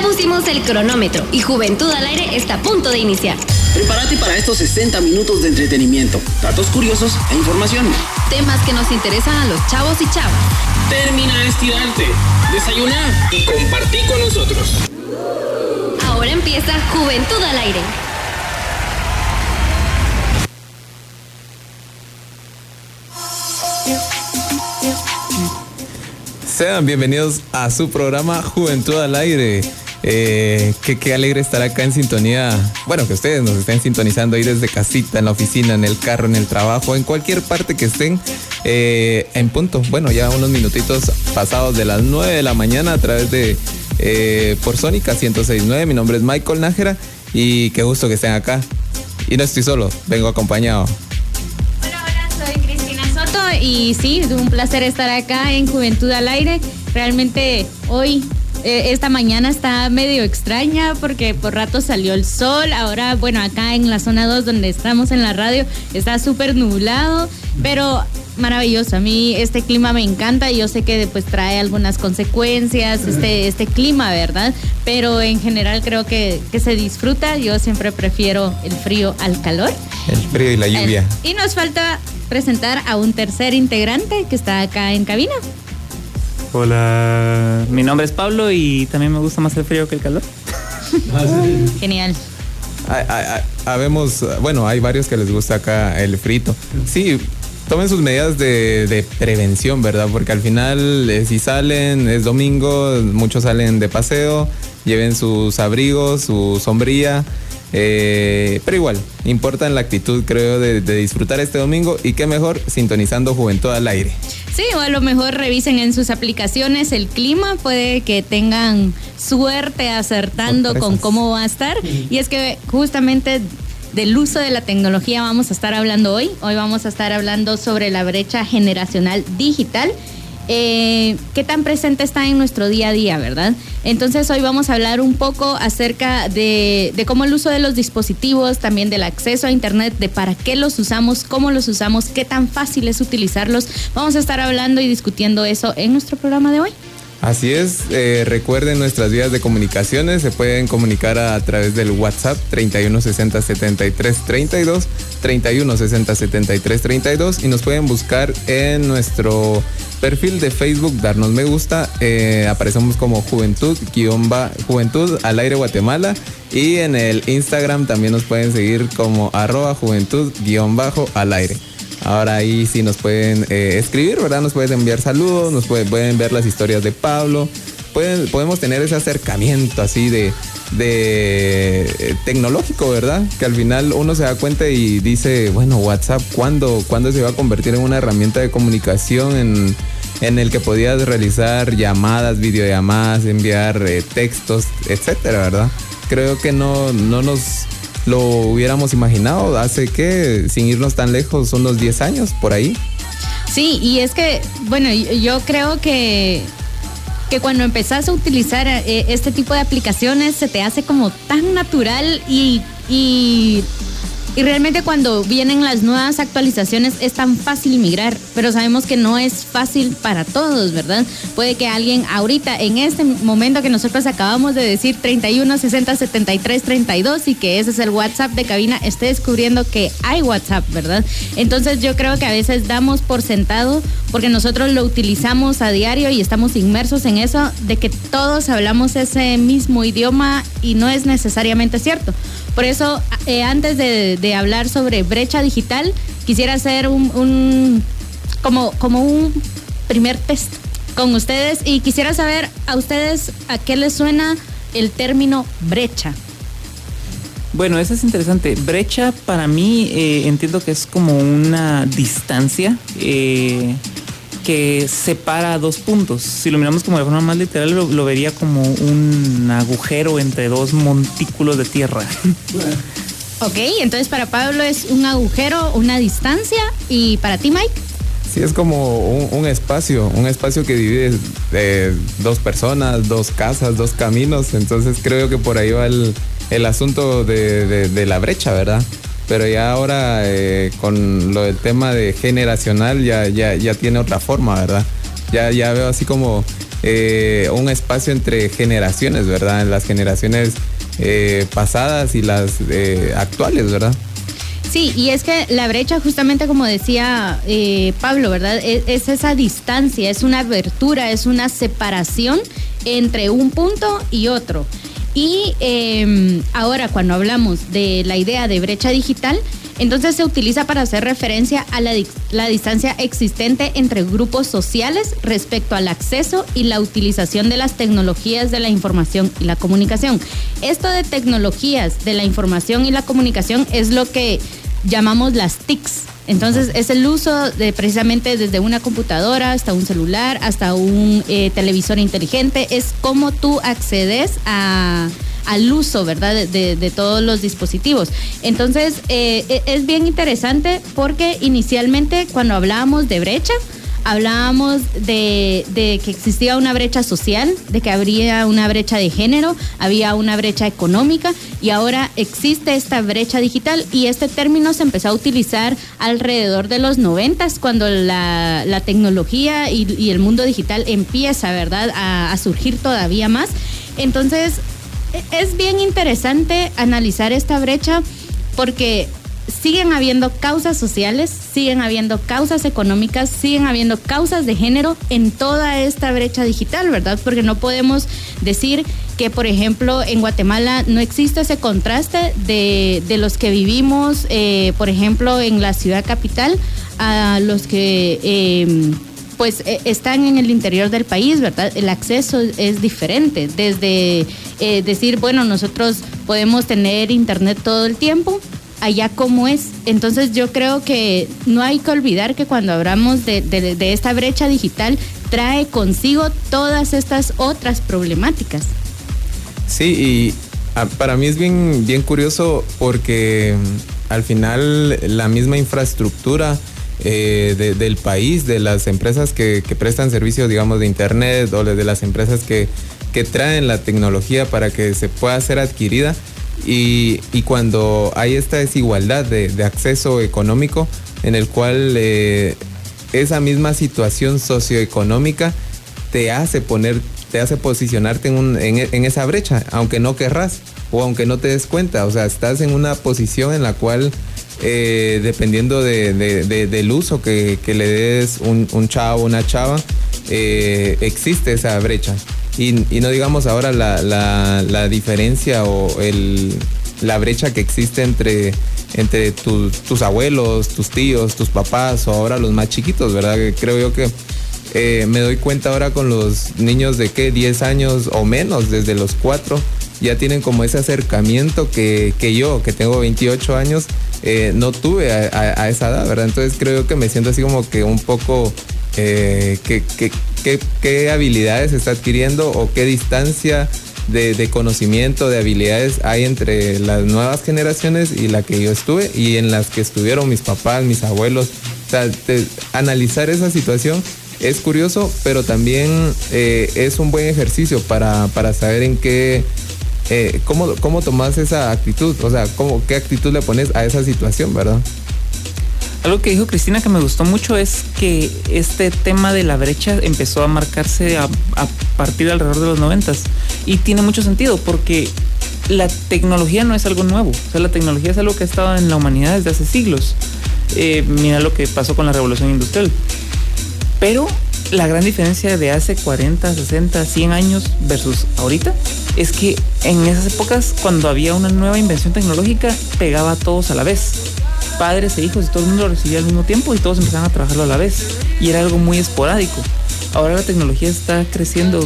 Ya pusimos el cronómetro y Juventud al Aire está a punto de iniciar. Prepárate para estos 60 minutos de entretenimiento, datos curiosos e información. Temas que nos interesan a los chavos y chavas. Termina de estirarte, desayunar y compartir con nosotros. Ahora empieza Juventud al Aire. Sean bienvenidos a su programa Juventud al Aire. Eh, qué, alegre estar acá en sintonía. Bueno, que ustedes nos estén sintonizando ahí desde casita, en la oficina, en el carro, en el trabajo, en cualquier parte que estén eh, en punto. Bueno, ya unos minutitos pasados de las 9 de la mañana a través de eh, por Sónica 1069. Mi nombre es Michael Nájera y qué gusto que estén acá. Y no estoy solo, vengo acompañado y sí, un placer estar acá en Juventud al Aire. Realmente hoy eh, esta mañana está medio extraña porque por rato salió el sol. Ahora, bueno, acá en la zona 2 donde estamos en la radio está súper nublado, pero maravilloso. A mí este clima me encanta y yo sé que después trae algunas consecuencias, este, este clima, ¿verdad? Pero en general creo que, que se disfruta. Yo siempre prefiero el frío al calor. El frío y la lluvia. y nos falta presentar a un tercer integrante que está acá en cabina. Hola, mi nombre es Pablo y también me gusta más el frío que el calor. Genial. Habemos, bueno, hay varios que les gusta acá el frito. Sí, tomen sus medidas de, prevención, ¿verdad? Porque al final, eh, si salen, es domingo, muchos salen de paseo, lleven sus abrigos, su sombrilla eh, pero igual, importa en la actitud, creo, de, disfrutar este domingo y qué mejor sintonizando Juventud al aire. Sí, o a lo mejor revisen en sus aplicaciones el clima, puede que tengan suerte acertando con cómo va a estar. Y es que justamente del uso de la tecnología vamos a estar hablando hoy. Hoy vamos a estar hablando sobre la brecha generacional digital eh, qué tan presente está en nuestro día a día, ¿verdad? Entonces hoy vamos a hablar un poco acerca de, cómo el uso de los dispositivos, también del acceso a Internet, de para qué los usamos, cómo los usamos, qué tan fácil es utilizarlos. Vamos a estar hablando y discutiendo eso en nuestro programa de hoy. Así es, eh, recuerden nuestras vías de comunicaciones, se pueden comunicar a, través del WhatsApp 3160 73 32, 3160 73 32 y nos pueden buscar en nuestro perfil de Facebook, darnos me gusta, eh, aparecemos como Juventud, guion Juventud al aire Guatemala y en el Instagram también nos pueden seguir como arroba Juventud guion bajo al aire. Ahora ahí sí nos pueden eh, escribir, ¿verdad? Nos pueden enviar saludos, nos pueden, ver las historias de Pablo. Pueden, podemos tener ese acercamiento así de, de eh, tecnológico, ¿verdad? Que al final uno se da cuenta y dice, bueno, WhatsApp, ¿cuándo, ¿cuándo se va a convertir en una herramienta de comunicación en, en el que podías realizar llamadas, videollamadas, enviar eh, textos, etcétera, ¿verdad? Creo que no, no nos lo hubiéramos imaginado hace que, sin irnos tan lejos, unos 10 años por ahí. Sí, y es que, bueno, yo creo que que cuando empezás a utilizar eh, este tipo de aplicaciones se te hace como tan natural y, y y realmente cuando vienen las nuevas actualizaciones es tan fácil migrar, pero sabemos que no es fácil para todos, ¿verdad? Puede que alguien ahorita, en este momento que nosotros acabamos de decir 31 60 73 32 y que ese es el WhatsApp de cabina, esté descubriendo que hay WhatsApp, ¿verdad? Entonces yo creo que a veces damos por sentado, porque nosotros lo utilizamos a diario y estamos inmersos en eso, de que todos hablamos ese mismo idioma y no es necesariamente cierto. Por eso, eh, antes de, hablar sobre brecha digital, quisiera hacer un, como, como un primer test con ustedes y quisiera saber a ustedes a qué les suena el término brecha. Bueno, eso es interesante. Brecha para mí eh, entiendo que es como una distancia. Eh, que separa dos puntos. Si lo miramos como de forma más literal, lo, vería como un agujero entre dos montículos de tierra. Ok, entonces para Pablo es un agujero, una distancia, y para ti, Mike. Sí, es como un, espacio, un espacio que divide eh, dos personas, dos casas, dos caminos. Entonces creo que por ahí va el, asunto de la brecha, ¿verdad? Pero ya ahora eh, con lo del tema de generacional ya, ya, ya tiene otra forma, ¿verdad? Ya, ya veo así como eh, un espacio entre generaciones, ¿verdad? Las generaciones eh, pasadas y las actuales, ¿verdad? Sí, y es que la brecha, justamente como decía Pablo, ¿verdad? Es, es, esa distancia, es una abertura, es una separación entre un punto y otro. Y eh, ahora cuando hablamos de la idea de brecha digital, entonces se utiliza para hacer referencia a la, la, distancia existente entre grupos sociales respecto al acceso y la utilización de las tecnologías de la información y la comunicación. Esto de tecnologías de la información y la comunicación es lo que llamamos las TICs. Entonces es el uso de precisamente desde una computadora hasta un celular, hasta un eh, televisor inteligente, es cómo tú accedes a, al uso, ¿verdad? De, de, todos los dispositivos. Entonces eh, es bien interesante porque inicialmente cuando hablábamos de brecha, hablábamos de, de, que existía una brecha social, de que habría una brecha de género, había una brecha económica y ahora existe esta brecha digital y este término se empezó a utilizar alrededor de los noventas cuando la, la tecnología y, el mundo digital empieza, ¿verdad?, a, a surgir todavía más. Entonces, es bien interesante analizar esta brecha porque siguen habiendo causas sociales, siguen habiendo causas económicas, siguen habiendo causas de género en toda esta brecha digital, ¿verdad? Porque no podemos decir que, por ejemplo, en Guatemala no existe ese contraste de, de los que vivimos, eh, por ejemplo, en la ciudad capital, a los que... Eh, pues eh, están en el interior del país, ¿verdad? El acceso es diferente. Desde eh, decir, bueno, nosotros podemos tener internet todo el tiempo, allá como es. Entonces yo creo que no hay que olvidar que cuando hablamos de, de, esta brecha digital, trae consigo todas estas otras problemáticas. Sí, y ah, para mí es bien, bien curioso porque mm, al final la misma infraestructura eh, de, del país, de las empresas que, que, prestan servicios, digamos, de Internet o de las empresas que, que traen la tecnología para que se pueda ser adquirida. Y, cuando hay esta desigualdad de, acceso económico, en el cual eh, esa misma situación socioeconómica te hace poner, te hace posicionarte en, esa brecha, aunque no querrás o aunque no te des cuenta. O sea, estás en una posición en la cual eh, dependiendo de, de, de, del uso que, que le des un, un, chavo, una chava, eh, existe esa brecha. Y, no digamos ahora la, la, diferencia o el, la brecha que existe entre, entre tu, tus abuelos, tus tíos, tus papás o ahora los más chiquitos, ¿verdad? Creo yo que eh, me doy cuenta ahora con los niños de que 10 años o menos, desde los 4, ya tienen como ese acercamiento que, que yo, que tengo 28 años, eh, no tuve a, esa edad, ¿verdad? Entonces creo que me siento así como que un poco eh, ¿qué, qué, qué, qué, habilidades está adquiriendo o qué distancia de, de, conocimiento, de habilidades hay entre las nuevas generaciones y la que yo estuve y en las que estuvieron mis papás, mis abuelos. Analizar esa situación es curioso, pero también eh, es un buen ejercicio para, para saber en qué eh, ¿cómo, ¿cómo tomas esa actitud? O sea, ¿cómo, ¿qué actitud le pones a esa situación, verdad? Algo que dijo Cristina que me gustó mucho es que este tema de la brecha empezó a marcarse a, partir de alrededor de los noventas. Y tiene mucho sentido porque la tecnología no es algo nuevo. O sea, la tecnología es algo que ha estado en la humanidad desde hace siglos. Eh, mira lo que pasó con la revolución industrial. Pero la gran diferencia de hace 40, 60, 100 años versus ahorita es que en esas épocas, cuando había una nueva invención tecnológica, pegaba a todos a la vez. Padres e hijos y todo el mundo lo recibía al mismo tiempo y todos empezaban a trabajarlo a la vez. Y era algo muy esporádico. Ahora la tecnología está creciendo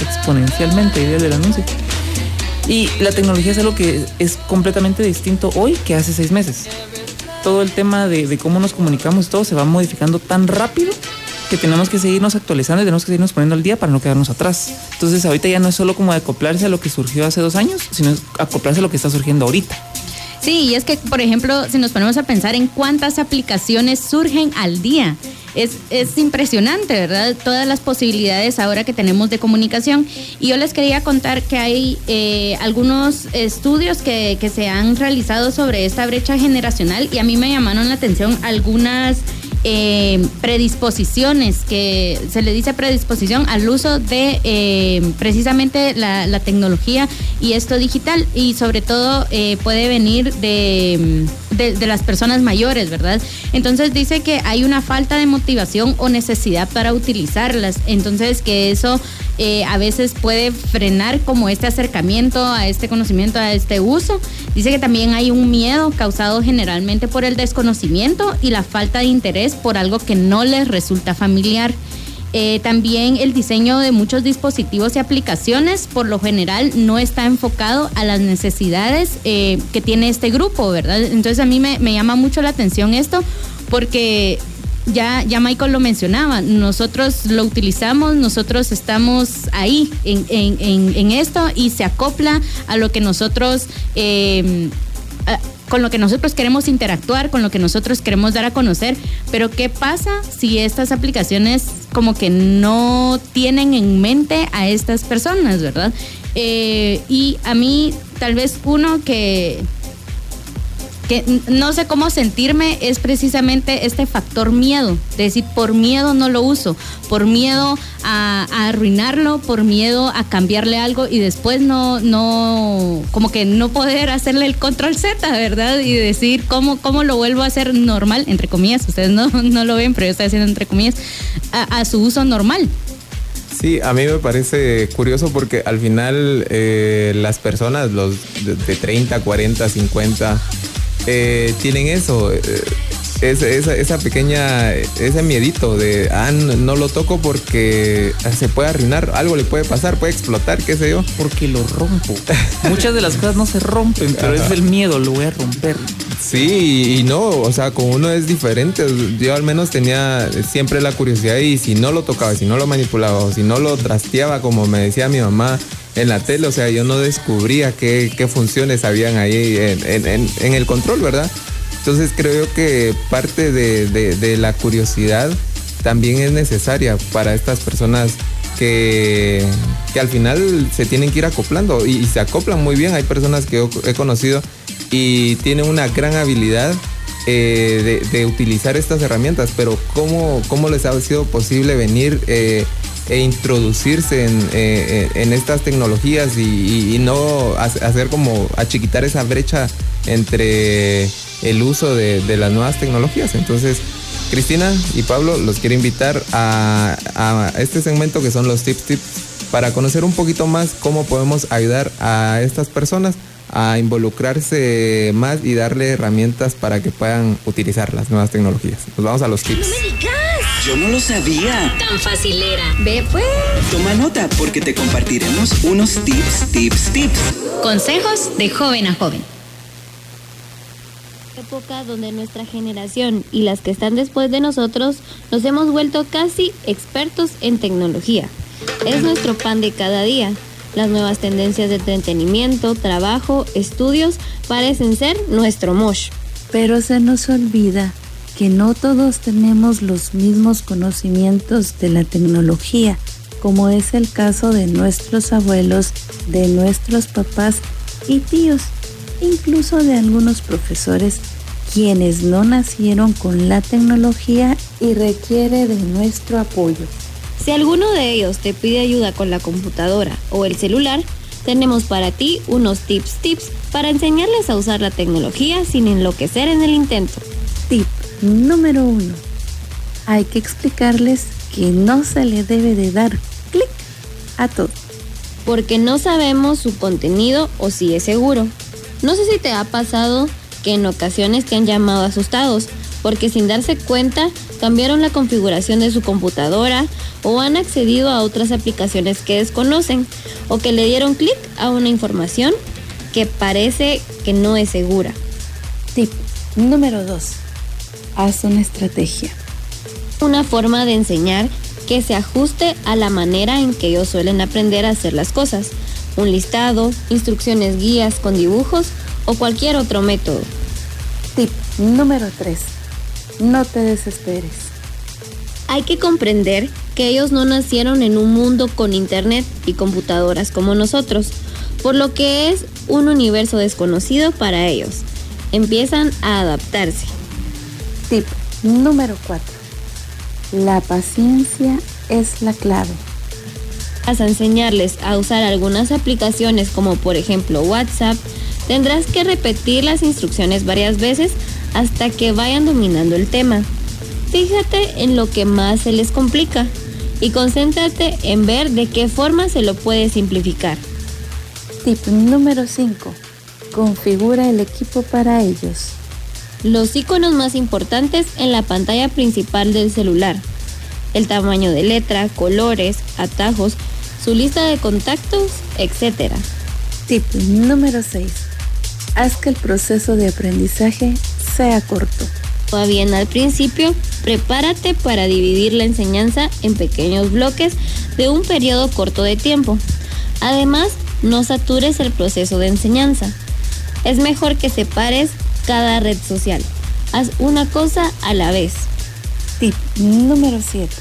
exponencialmente, idea del anuncio. Y la tecnología es algo que es completamente distinto hoy que hace seis meses. Todo el tema de, de cómo nos comunicamos, todo se va modificando tan rápido que tenemos que seguirnos actualizando y tenemos que seguirnos poniendo al día para no quedarnos atrás. Entonces ahorita ya no es solo como acoplarse a lo que surgió hace dos años, sino acoplarse a lo que está surgiendo ahorita. Sí, y es que, por ejemplo, si nos ponemos a pensar en cuántas aplicaciones surgen al día, es, es, impresionante, ¿verdad? Todas las posibilidades ahora que tenemos de comunicación. Y yo les quería contar que hay eh, algunos estudios que, que, se han realizado sobre esta brecha generacional y a mí me llamaron la atención algunas eh, predisposiciones, que se le dice predisposición al uso de eh, precisamente la, tecnología y esto digital y sobre todo eh, puede venir de, de, las personas mayores, ¿verdad? Entonces dice que hay una falta de motivación o necesidad para utilizarlas, entonces que eso a veces puede frenar como este acercamiento a este conocimiento, a este uso. Dice que también hay un miedo causado generalmente por el desconocimiento y la falta de interés por algo que no les resulta familiar. Eh, también el diseño de muchos dispositivos y aplicaciones por lo general no está enfocado a las necesidades eh, que tiene este grupo, ¿verdad? Entonces a mí me, llama mucho la atención esto porque ya, ya Michael lo mencionaba, nosotros lo utilizamos, nosotros estamos ahí en, esto y se acopla a lo que nosotros... Eh, con lo que nosotros queremos interactuar, con lo que nosotros queremos dar a conocer, pero ¿qué pasa si estas aplicaciones como que no tienen en mente a estas personas, verdad? Eh, y a mí tal vez uno que que no sé cómo sentirme es precisamente este factor miedo, de decir, por miedo no lo uso, por miedo a, arruinarlo, por miedo a cambiarle algo y después no, no, como que no poder hacerle el control Z, ¿verdad? Y decir cómo, cómo lo vuelvo a hacer normal, entre comillas, ustedes no, no lo ven, pero yo estoy haciendo entre comillas, a, su uso normal. Sí, a mí me parece curioso porque al final eh, las personas, los de 30, 40, 50, eh, tienen eso, eh, esa, pequeña, ese miedito de, ah, no, lo toco porque se puede arruinar, algo le puede pasar, puede explotar, qué sé yo. Porque lo rompo. Muchas de las cosas no se rompen, pero es el miedo, lo voy a romper. Sí, y no, o sea, con uno es diferente. Yo al menos tenía siempre la curiosidad y si no lo tocaba, si no lo manipulaba, o si no lo trasteaba, como me decía mi mamá, en la tele, o sea, yo no descubría qué, funciones habían ahí en, el control, ¿verdad? Entonces creo que parte de, la curiosidad también es necesaria para estas personas que, que, al final se tienen que ir acoplando y, se acoplan muy bien. Hay personas que he conocido y tienen una gran habilidad eh, de, utilizar estas herramientas, pero ¿cómo, cómo les ha sido posible venir eh, e introducirse en, eh, eh, en estas tecnologías y, no hacer como achiquitar esa brecha entre el uso de, las nuevas tecnologías. Entonces, Cristina y Pablo los quiero invitar a, a, este segmento que son los tips tips para conocer un poquito más cómo podemos ayudar a estas personas a involucrarse más y darle herramientas para que puedan utilizar las nuevas tecnologías. Nos vamos a los tips. Yo no lo sabía. Tan facilera. Ve pues. Toma nota porque te compartiremos unos tips, tips, tips. Consejos de joven a joven. Época donde nuestra generación y las que están después de nosotros nos hemos vuelto casi expertos en tecnología. Es nuestro pan de cada día. Las nuevas tendencias de entretenimiento, trabajo, estudios parecen ser nuestro mosh. Pero se nos olvida que no todos tenemos los mismos conocimientos de la tecnología, como es el caso de nuestros abuelos, de nuestros papás y tíos, incluso de algunos profesores quienes no nacieron con la tecnología y requiere de nuestro apoyo. Si alguno de ellos te pide ayuda con la computadora o el celular, tenemos para ti unos tips tips para enseñarles a usar la tecnología sin enloquecer en el intento. Tip Número uno, hay que explicarles que no se le debe de dar clic a todo. Porque no sabemos su contenido o si es seguro. No sé si te ha pasado que en ocasiones te han llamado asustados porque sin darse cuenta cambiaron la configuración de su computadora o han accedido a otras aplicaciones que desconocen o que le dieron clic a una información que parece que no es segura. Tip número 2 haz una estrategia. Una forma de enseñar que se ajuste a la manera en que ellos suelen aprender a hacer las cosas. Un listado, instrucciones guías con dibujos o cualquier otro método. Tip número 3. No te desesperes. Hay que comprender que ellos no nacieron en un mundo con internet y computadoras como nosotros, por lo que es un universo desconocido para ellos. Empiezan a adaptarse. Tip número 4. La paciencia es la clave. Vas a enseñarles a usar algunas aplicaciones como por ejemplo WhatsApp, tendrás que repetir las instrucciones varias veces hasta que vayan dominando el tema. Fíjate en lo que más se les complica y concéntrate en ver de qué forma se lo puede simplificar. Tip número 5. Configura el equipo para ellos. Los iconos más importantes en la pantalla principal del celular. El tamaño de letra, colores, atajos, su lista de contactos, etc. Tip número 6. Haz que el proceso de aprendizaje sea corto. Va bien al principio, prepárate para dividir la enseñanza en pequeños bloques de un periodo corto de tiempo. Además, no satures el proceso de enseñanza. Es mejor que separes cada red social. Haz una cosa a la vez. Tip número 7.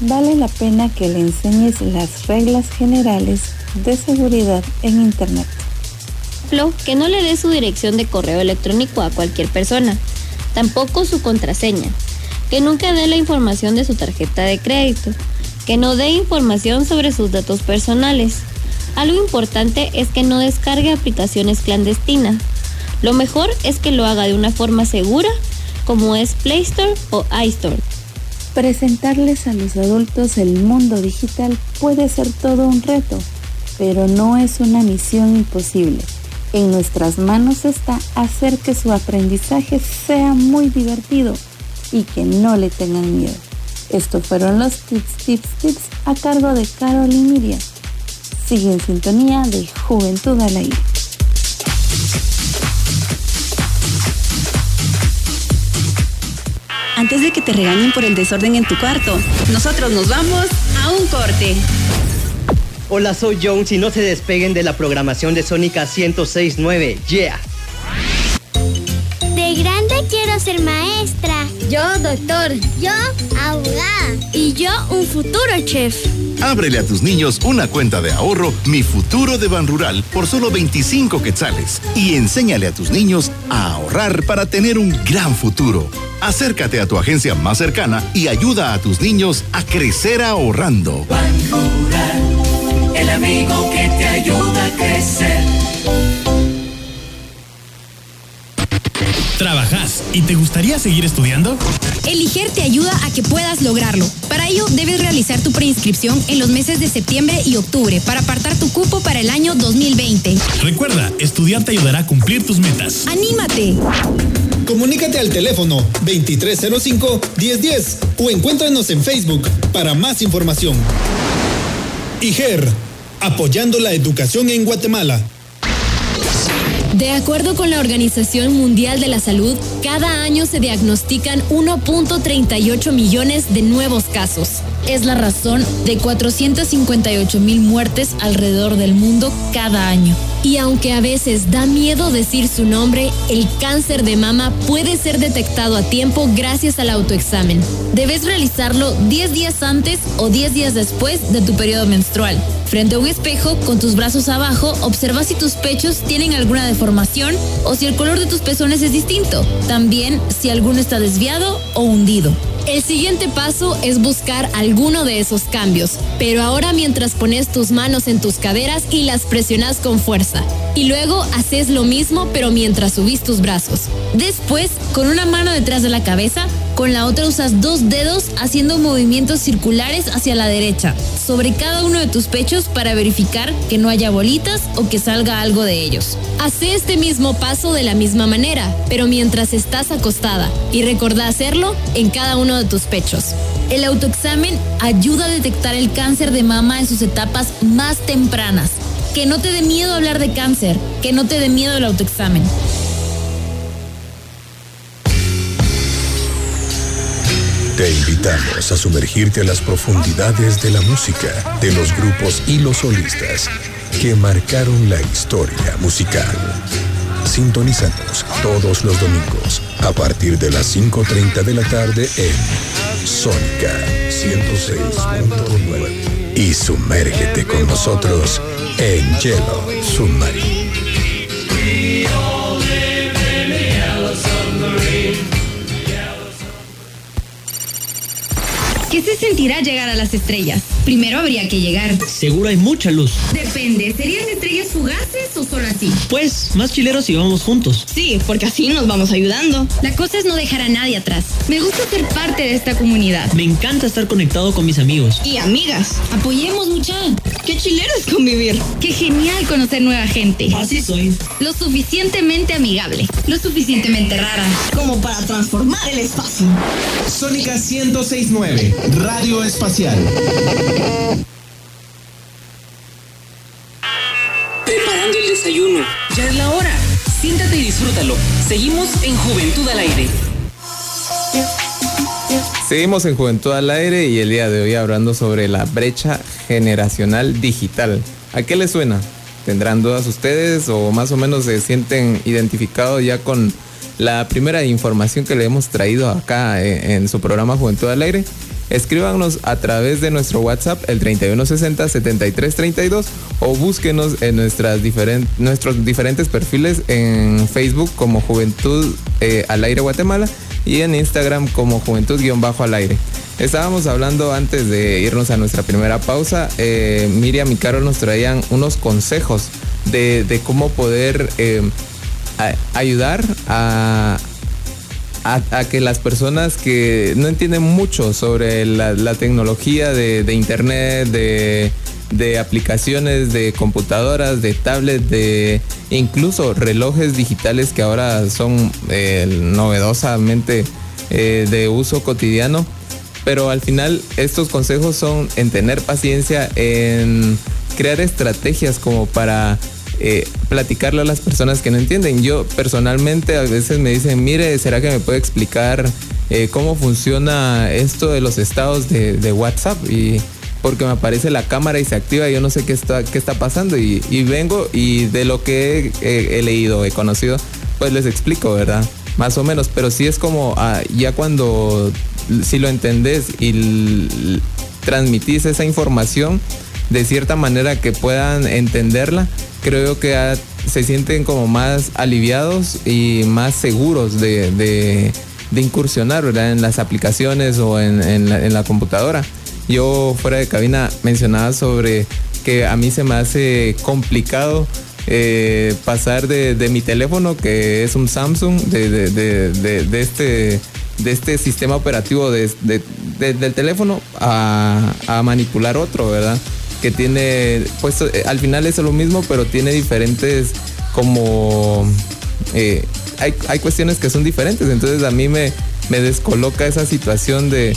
Vale la pena que le enseñes las reglas generales de seguridad en Internet. Que no le dé su dirección de correo electrónico a cualquier persona tampoco su contraseña, que nunca dé la información de su tarjeta de crédito, que no dé información sobre sus datos personales. Algo importante es que no descargue aplicaciones clandestinas. Lo mejor es que lo haga de una forma segura, como es Play Store o iStore. Presentarles a los adultos el mundo digital puede ser todo un reto, pero no es una misión imposible. En nuestras manos está hacer que su aprendizaje sea muy divertido y que no le tengan miedo. Estos fueron los tips, tips, tips a cargo de Carol y Miriam. Sigue en sintonía de Juventud al. Antes de que te regañen por el desorden en tu cuarto, nosotros nos vamos a un corte. Hola, soy Jones y no se despeguen de la programación de Sónica 1069. Yeah. De grande quiero ser maestra. Yo, doctor. Yo, abogada. Y yo, un futuro chef. Ábrele a tus niños una cuenta de ahorro Mi Futuro de Ban Rural por solo 25 quetzales y enséñale a tus niños a ahorrar para tener un gran futuro. Acércate a tu agencia más cercana y ayuda a tus niños a crecer ahorrando. ¿Trabajas y te gustaría seguir estudiando? Eliger te ayuda a que puedas lograrlo. Para ello, debes realizar tu preinscripción en los meses de septiembre y octubre para apartar tu cupo para el año 2020. Recuerda, estudiar te ayudará a cumplir tus metas. ¡Anímate! Comunícate al teléfono 2305-1010 o encuéntranos en Facebook para más información. IGER, apoyando la educación en Guatemala. De acuerdo con la Organización Mundial de la Salud, cada año se diagnostican 1.38 millones de nuevos casos. Es la razón de 458 mil muertes alrededor del mundo cada año. Y aunque a veces da miedo decir su nombre, el cáncer de mama puede ser detectado a tiempo gracias al autoexamen. Debes realizarlo 10 días antes o 10 días después de tu periodo menstrual. Frente a un espejo, con tus brazos abajo, observa si tus pechos tienen alguna deformación o si el color de tus pezones es distinto. También si alguno está desviado o hundido. El siguiente paso es buscar alguno de esos cambios, pero ahora mientras pones tus manos en tus caderas y las presionas con fuerza. Y luego haces lo mismo pero mientras subís tus brazos. Después, con una mano detrás de la cabeza, con la otra usas dos dedos haciendo movimientos circulares hacia la derecha, sobre cada uno de tus pechos para verificar que no haya bolitas o que salga algo de ellos. Hace este mismo paso de la misma manera, pero mientras estás acostada y recordá hacerlo en cada uno de tus pechos. El autoexamen ayuda a detectar el cáncer de mama en sus etapas más tempranas. Que no te dé miedo hablar de cáncer, que no te dé miedo el autoexamen. Te invitamos a sumergirte a las profundidades de la música, de los grupos y los solistas que marcaron la historia musical. Sintonízanos todos los domingos a partir de las 5.30 de la tarde en Sónica 106.9 y sumérgete con nosotros en Yellow Submarine. se sentirá llegar a las estrellas? Primero habría que llegar. Seguro hay mucha luz. Depende, ¿serían estrellas fugaces o solo así? Pues, más chileros si vamos juntos. Sí, porque así nos vamos ayudando. La cosa es no dejar a nadie atrás. Me gusta ser parte de esta comunidad. Me encanta estar conectado con mis amigos. Y amigas. Apoyemos mucha. Qué chilero es convivir. Qué genial conocer nueva gente. Así soy. Lo suficientemente amigable. Lo suficientemente rara. Como para transformar el espacio. Sónica 1069, Radio Espacial. Preparando el desayuno. Ya es la hora. Siéntate y disfrútalo. Seguimos en Juventud al Aire. Seguimos en Juventud al Aire y el día de hoy hablando sobre la brecha generacional digital. ¿A qué les suena? ¿Tendrán dudas ustedes o más o menos se sienten identificados ya con la primera información que le hemos traído acá en, en su programa Juventud al Aire? Escríbanos a través de nuestro WhatsApp el 3160-7332 o búsquenos en nuestras diferen- nuestros diferentes perfiles en Facebook como Juventud eh, al Aire Guatemala y en Instagram como Juventud-al Aire. Estábamos hablando antes de irnos a nuestra primera pausa, eh, Miriam y Carol nos traían unos consejos de, cómo poder eh, ayudar a, a, que las personas que no entienden mucho sobre la, tecnología de, internet, de, de aplicaciones, de computadoras, de tablets, de incluso relojes digitales que ahora son eh, novedosamente eh, de uso cotidiano. Pero al final estos consejos son en tener paciencia, en crear estrategias como para eh, platicarle a las personas que no entienden. Yo personalmente a veces me dicen, mire, ¿será que me puede explicar eh, cómo funciona esto de los estados de, de WhatsApp? Y porque me aparece la cámara y se activa, yo no sé qué está, qué está pasando y, y vengo y de lo que he, he- leído, he conocido, pues les explico, ¿verdad? Más o menos, pero sí es como ah, ya cuando si lo entendés y transmitís esa información de cierta manera que puedan entenderla, creo que se sienten como más aliviados y más seguros de, de- incursionar ¿verdad? en las aplicaciones o en, en la, computadora. Yo fuera de cabina mencionaba sobre que a mí se me hace complicado eh, pasar de, de mi teléfono, que es un Samsung, de, de- de- este, de este sistema operativo de- de- de- del teléfono a, a manipular otro, ¿verdad? Que tiene, pues eh, al final es lo mismo, pero tiene diferentes como... eh, hay, hay cuestiones que son diferentes, entonces a mí me, me descoloca esa situación de,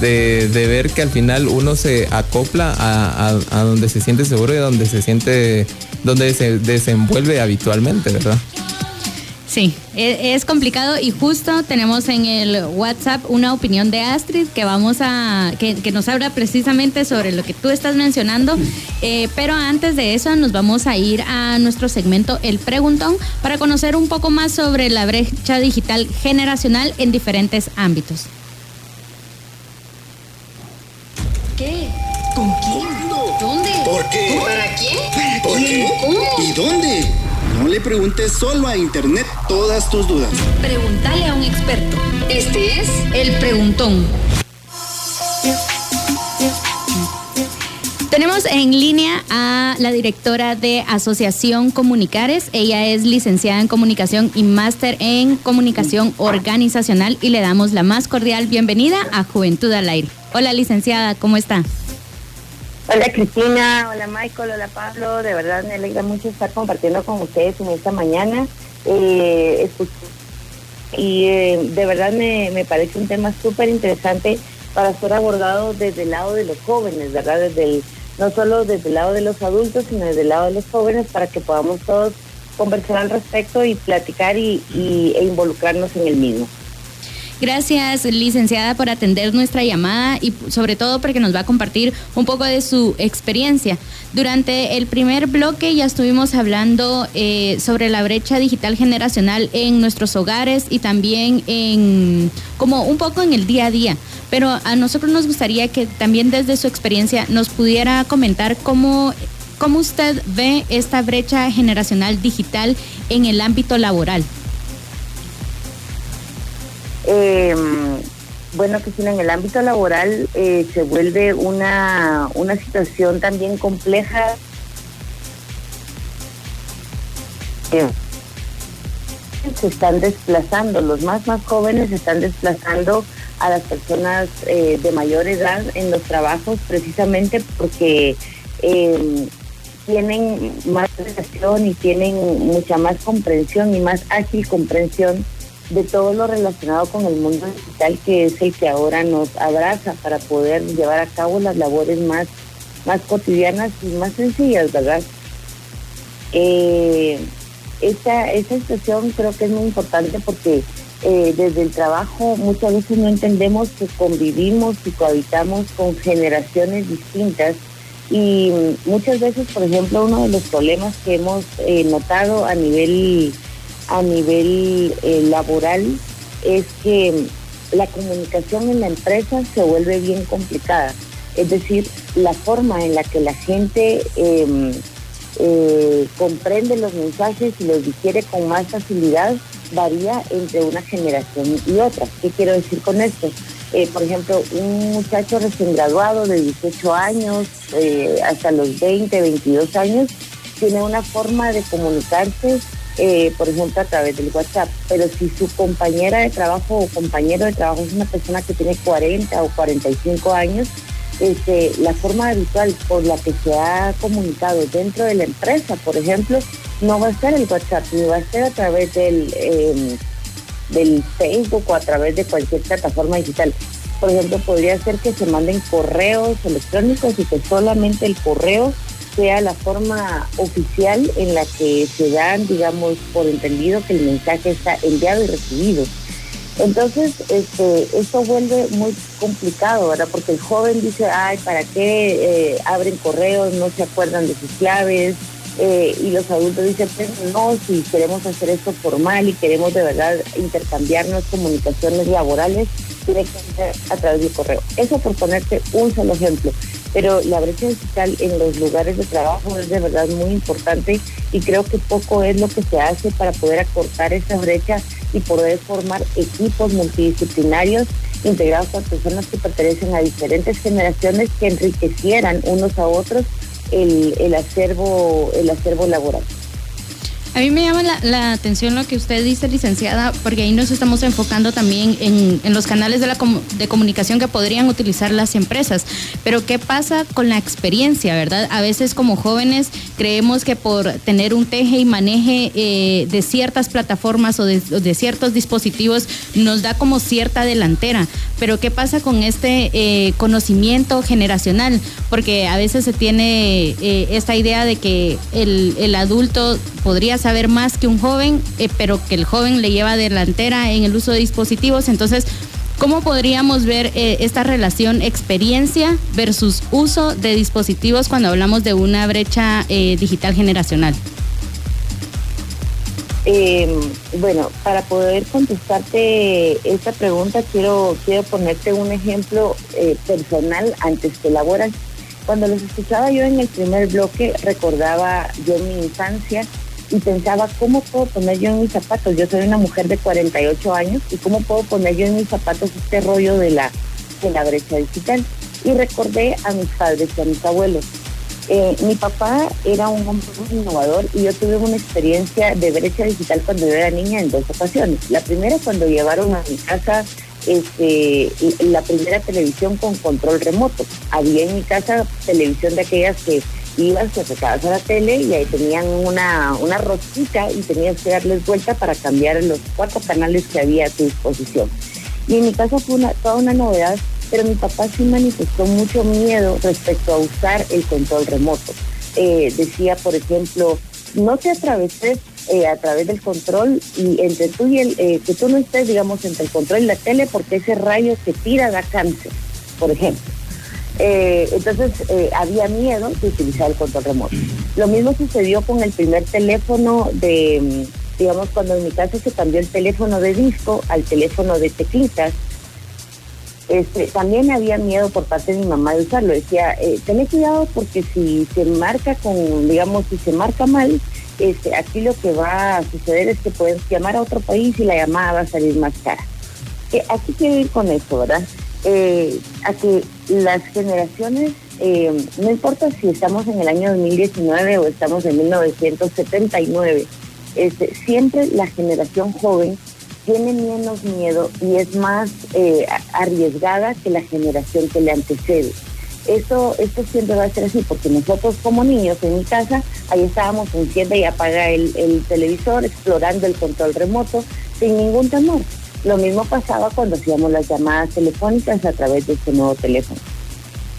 de, de ver que al final uno se acopla a, a- a donde se siente seguro y a donde se siente, donde se desenvuelve habitualmente, ¿verdad? Sí, e- es, complicado y justo tenemos en el WhatsApp una opinión de Astrid que vamos a que, que nos habla precisamente sobre lo que tú estás mencionando. Eh, pero antes de eso nos vamos a ir a nuestro segmento El Preguntón para conocer un poco más sobre la brecha digital generacional en diferentes ámbitos. ¿Qué? ¿Con quién? ¿Dónde? ¿Por qué? ¿Para quién? ¿Para ¿Por quién? ¿Y dónde? No le preguntes solo a Internet todas tus dudas. Pregúntale a un experto. Este es El Preguntón. Tenemos en línea a la directora de Asociación Comunicares. Ella es licenciada en comunicación y máster en comunicación organizacional y le damos la más cordial bienvenida a Juventud al Aire. Hola licenciada, ¿cómo está? Hola Cristina, hola Michael, hola Pablo, de verdad me alegra mucho estar compartiendo con ustedes en esta mañana. Eh, y eh, de verdad me, me parece un tema súper interesante para ser abordado desde el lado de los jóvenes, ¿verdad? Desde el, no solo desde el lado de los adultos, sino desde el lado de los jóvenes para que podamos todos conversar al respecto y platicar y- e involucrarnos en el mismo. Gracias, licenciada, por atender nuestra llamada y sobre todo porque nos va a compartir un poco de su experiencia. Durante el primer bloque ya estuvimos hablando eh, sobre la brecha digital generacional en nuestros hogares y también en como un poco en el día a día. Pero a nosotros nos gustaría que también desde su experiencia nos pudiera comentar cómo cómo usted ve esta brecha generacional digital en el ámbito laboral. Eh, bueno, Cristina, en el ámbito laboral eh, se vuelve una, una situación también compleja. Eh, se están desplazando, los más más jóvenes se están desplazando a las personas eh, de mayor edad en los trabajos precisamente porque eh, tienen más relación y tienen mucha más comprensión y más ágil comprensión de todo lo relacionado con el mundo digital que es el que ahora nos abraza para poder llevar a cabo las labores más, más cotidianas y más sencillas, ¿verdad? Eh, esta, esta situación creo que es muy importante porque eh, desde el trabajo muchas veces no entendemos que convivimos y cohabitamos con generaciones distintas y muchas veces, por ejemplo, uno de los problemas que hemos eh, notado a nivel a nivel eh, laboral es que la comunicación en la empresa se vuelve bien complicada. Es decir, la forma en la que la gente em, eh, comprende los mensajes y los digiere con más facilidad varía entre una generación y otra. ¿Qué quiero decir con esto? Eh, por ejemplo, un muchacho recién graduado de 18 años hasta los 20, 22 años, tiene una forma de comunicarse, eh, por ejemplo, a través del WhatsApp. Pero si su compañera de trabajo o compañero de trabajo es una persona que tiene 40 o 45 años, este, la forma habitual por la que se ha comunicado dentro de la empresa, por ejemplo, no va a ser el WhatsApp, ni va a ser a través del, eh, del Facebook o a través de cualquier plataforma digital. Por ejemplo, podría ser que se manden correos electrónicos y que solamente el correo sea la forma oficial en la que se dan, digamos, por entendido que el mensaje está enviado y recibido. Entonces, este, esto vuelve muy complicado, ¿verdad? Porque el joven dice, ay, ¿para qué eh, abren correos? No se acuerdan de sus claves. Eh, y los adultos dicen, pues no, si queremos hacer esto formal y queremos de verdad intercambiarnos comunicaciones laborales, tiene que ser a través del correo. Eso por ponerte un solo ejemplo. Pero la brecha digital en los lugares de trabajo es de verdad muy importante y creo que poco es lo que se hace para poder acortar esa brecha y poder formar equipos multidisciplinarios integrados por personas que pertenecen a diferentes generaciones que enriquecieran unos a otros el, el acervo el acervo laboral. A mí me llama la, la, atención lo que usted dice, licenciada, porque ahí nos estamos enfocando también en, en los canales de, la de comunicación que podrían utilizar las empresas. Pero ¿qué pasa con la experiencia, verdad? A veces como jóvenes creemos que por tener un teje y maneje eh, de ciertas plataformas o de, de, ciertos dispositivos nos da como cierta delantera. Pero ¿qué pasa con este eh, conocimiento generacional? Porque a veces se tiene eh, esta idea de que el, el adulto podría saber más que un joven, eh, pero que el joven le lleva delantera en el uso de dispositivos. Entonces, ¿cómo podríamos ver eh, esta relación experiencia versus uso de dispositivos cuando hablamos de una brecha eh, digital generacional? Eh, bueno, para poder contestarte esta pregunta, quiero, quiero ponerte un ejemplo personal antes que elaboras. Cuando los escuchaba yo en el primer bloque, recordaba yo mi infancia y pensaba, ¿cómo puedo poner yo en mis zapatos? Yo soy una mujer de 48 años y ¿cómo puedo poner yo en mis zapatos este rollo de la, de la brecha digital? Y recordé a mis padres y a mis abuelos. Eh, mi papá era un hombre muy innovador y yo tuve una experiencia de brecha digital cuando yo era niña en dos ocasiones. La primera cuando llevaron a mi casa este, la primera televisión con control remoto. Había en mi casa televisión de aquellas que ibas, te acercabas a la tele y ahí tenían una, una rosquita y tenías que darles vuelta para cambiar los cuatro canales que había a tu disposición. Y en mi casa fue una, toda una novedad, pero mi papá sí manifestó mucho miedo respecto a usar el control remoto. Eh, decía, por ejemplo, no te atraveses eh, a través del control y entre tú y el, eh, que tú no estés, digamos, entre el control y la tele porque ese rayo que tira da cáncer, por ejemplo. Eh, entonces eh, había miedo de utilizar el control remoto. Lo mismo sucedió con el primer teléfono de, digamos, cuando en mi casa se cambió el teléfono de disco al teléfono de teclitas. Este, también había miedo por parte de mi mamá de usarlo. Decía, eh, ten cuidado porque si se marca con, digamos, si se marca mal, este, aquí lo que va a suceder es que puedes llamar a otro país y la llamada va a salir más cara. Eh, aquí quiero ir con esto, ¿verdad? Eh, a que las generaciones, eh, no importa si estamos en el año 2019 o estamos en 1979, este, siempre la generación joven tiene menos miedo y es más eh, arriesgada que la generación que le antecede. Esto, esto siempre va a ser así, porque nosotros como niños en mi casa, ahí estábamos enciende y apaga el, el televisor, explorando el control remoto, sin ningún temor. Lo mismo pasaba cuando hacíamos las llamadas telefónicas a través de este nuevo teléfono.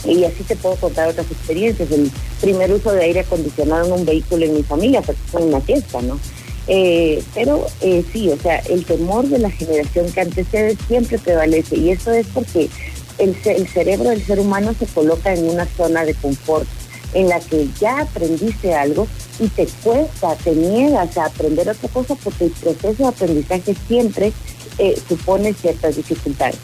Y así te puedo contar otras experiencias. El primer uso de aire acondicionado en un vehículo en mi familia, porque fue una fiesta, ¿no? Eh, pero eh, sí, o sea, el temor de la generación que antecede siempre prevalece y eso es porque el, el cerebro del ser humano se coloca en una zona de confort en la que ya aprendiste algo y te cuesta, te niegas a aprender otra cosa porque el proceso de aprendizaje siempre eh, supone ciertas dificultades.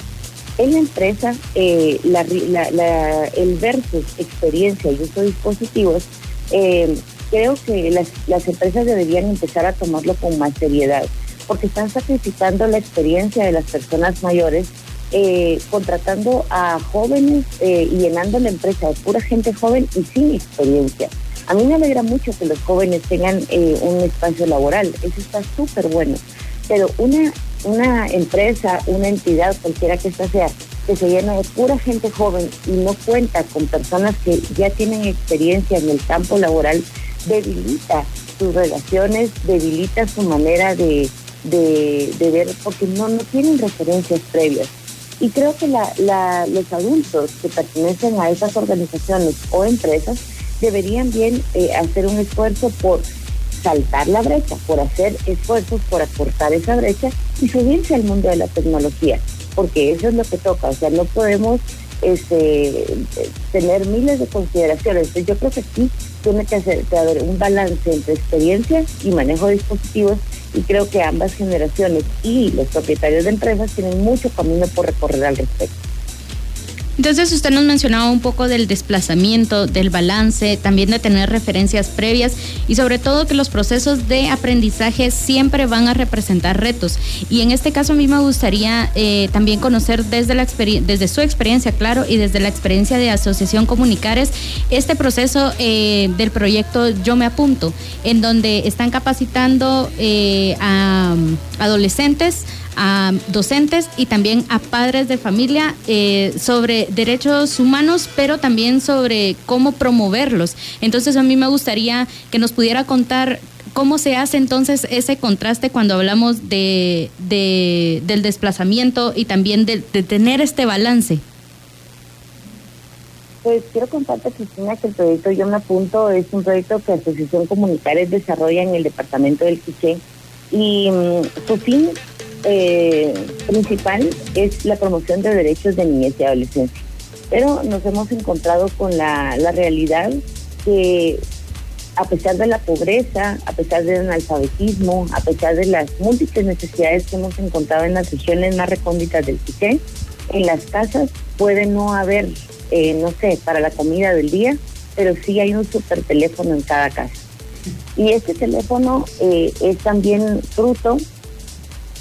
En la empresa, eh, la, la, la, el versus experiencia y uso de dispositivos eh, creo que las, empresas deberían empezar a tomarlo con más seriedad, porque están sacrificando la experiencia de las personas mayores, eh, contratando a jóvenes eh, y llenando la empresa de pura gente joven y sin experiencia. A mí me alegra mucho que los jóvenes tengan un espacio laboral, eso está súper bueno, pero una, una empresa, una entidad, cualquiera que ésta sea, que se llena de pura gente joven y no cuenta con personas que ya tienen experiencia en el campo laboral, debilita sus relaciones, debilita su manera de, de, ver, porque no, no tienen referencias previas. Y creo que los adultos que pertenecen a esas organizaciones o empresas deberían bien eh, hacer un esfuerzo por saltar la brecha, por hacer esfuerzos por acortar esa brecha y subirse al mundo de la tecnología, porque eso es lo que toca, o sea, no podemos este, tener miles de consideraciones. Entonces yo creo que aquí tiene que, haber un balance entre experiencia y manejo de dispositivos y creo que ambas generaciones y los propietarios de empresas tienen mucho camino por recorrer al respecto. Entonces usted nos mencionaba un poco del desplazamiento, del balance, también de tener referencias previas y sobre todo que los procesos de aprendizaje siempre van a representar retos. Y en este caso a mí me gustaría eh, también conocer desde, la desde su experiencia, claro, y desde la experiencia de Asociación Comunicares, este proceso eh, del proyecto Yo me apunto, en donde están capacitando eh, a adolescentes, a docentes y también a padres de familia eh, sobre derechos humanos, pero también sobre cómo promoverlos. Entonces a mí me gustaría que nos pudiera contar cómo se hace entonces ese contraste cuando hablamos de, de del desplazamiento y también de, tener este balance. Pues quiero contarte, Cristina, que el proyecto Yo Me Apunto es un proyecto que Asociación Comunitaria desarrolla en el departamento del Quiché y um, su fin eh, principal es la promoción de derechos de niñez y adolescencia. Pero nos hemos encontrado con la, la realidad que a pesar de la pobreza, a pesar del analfabetismo, a pesar de las múltiples necesidades que hemos encontrado en las regiones más recónditas del Quiché, en las casas puede no haber, eh, no sé, para la comida del día, pero sí hay un super teléfono en cada casa. Y este teléfono eh, es también fruto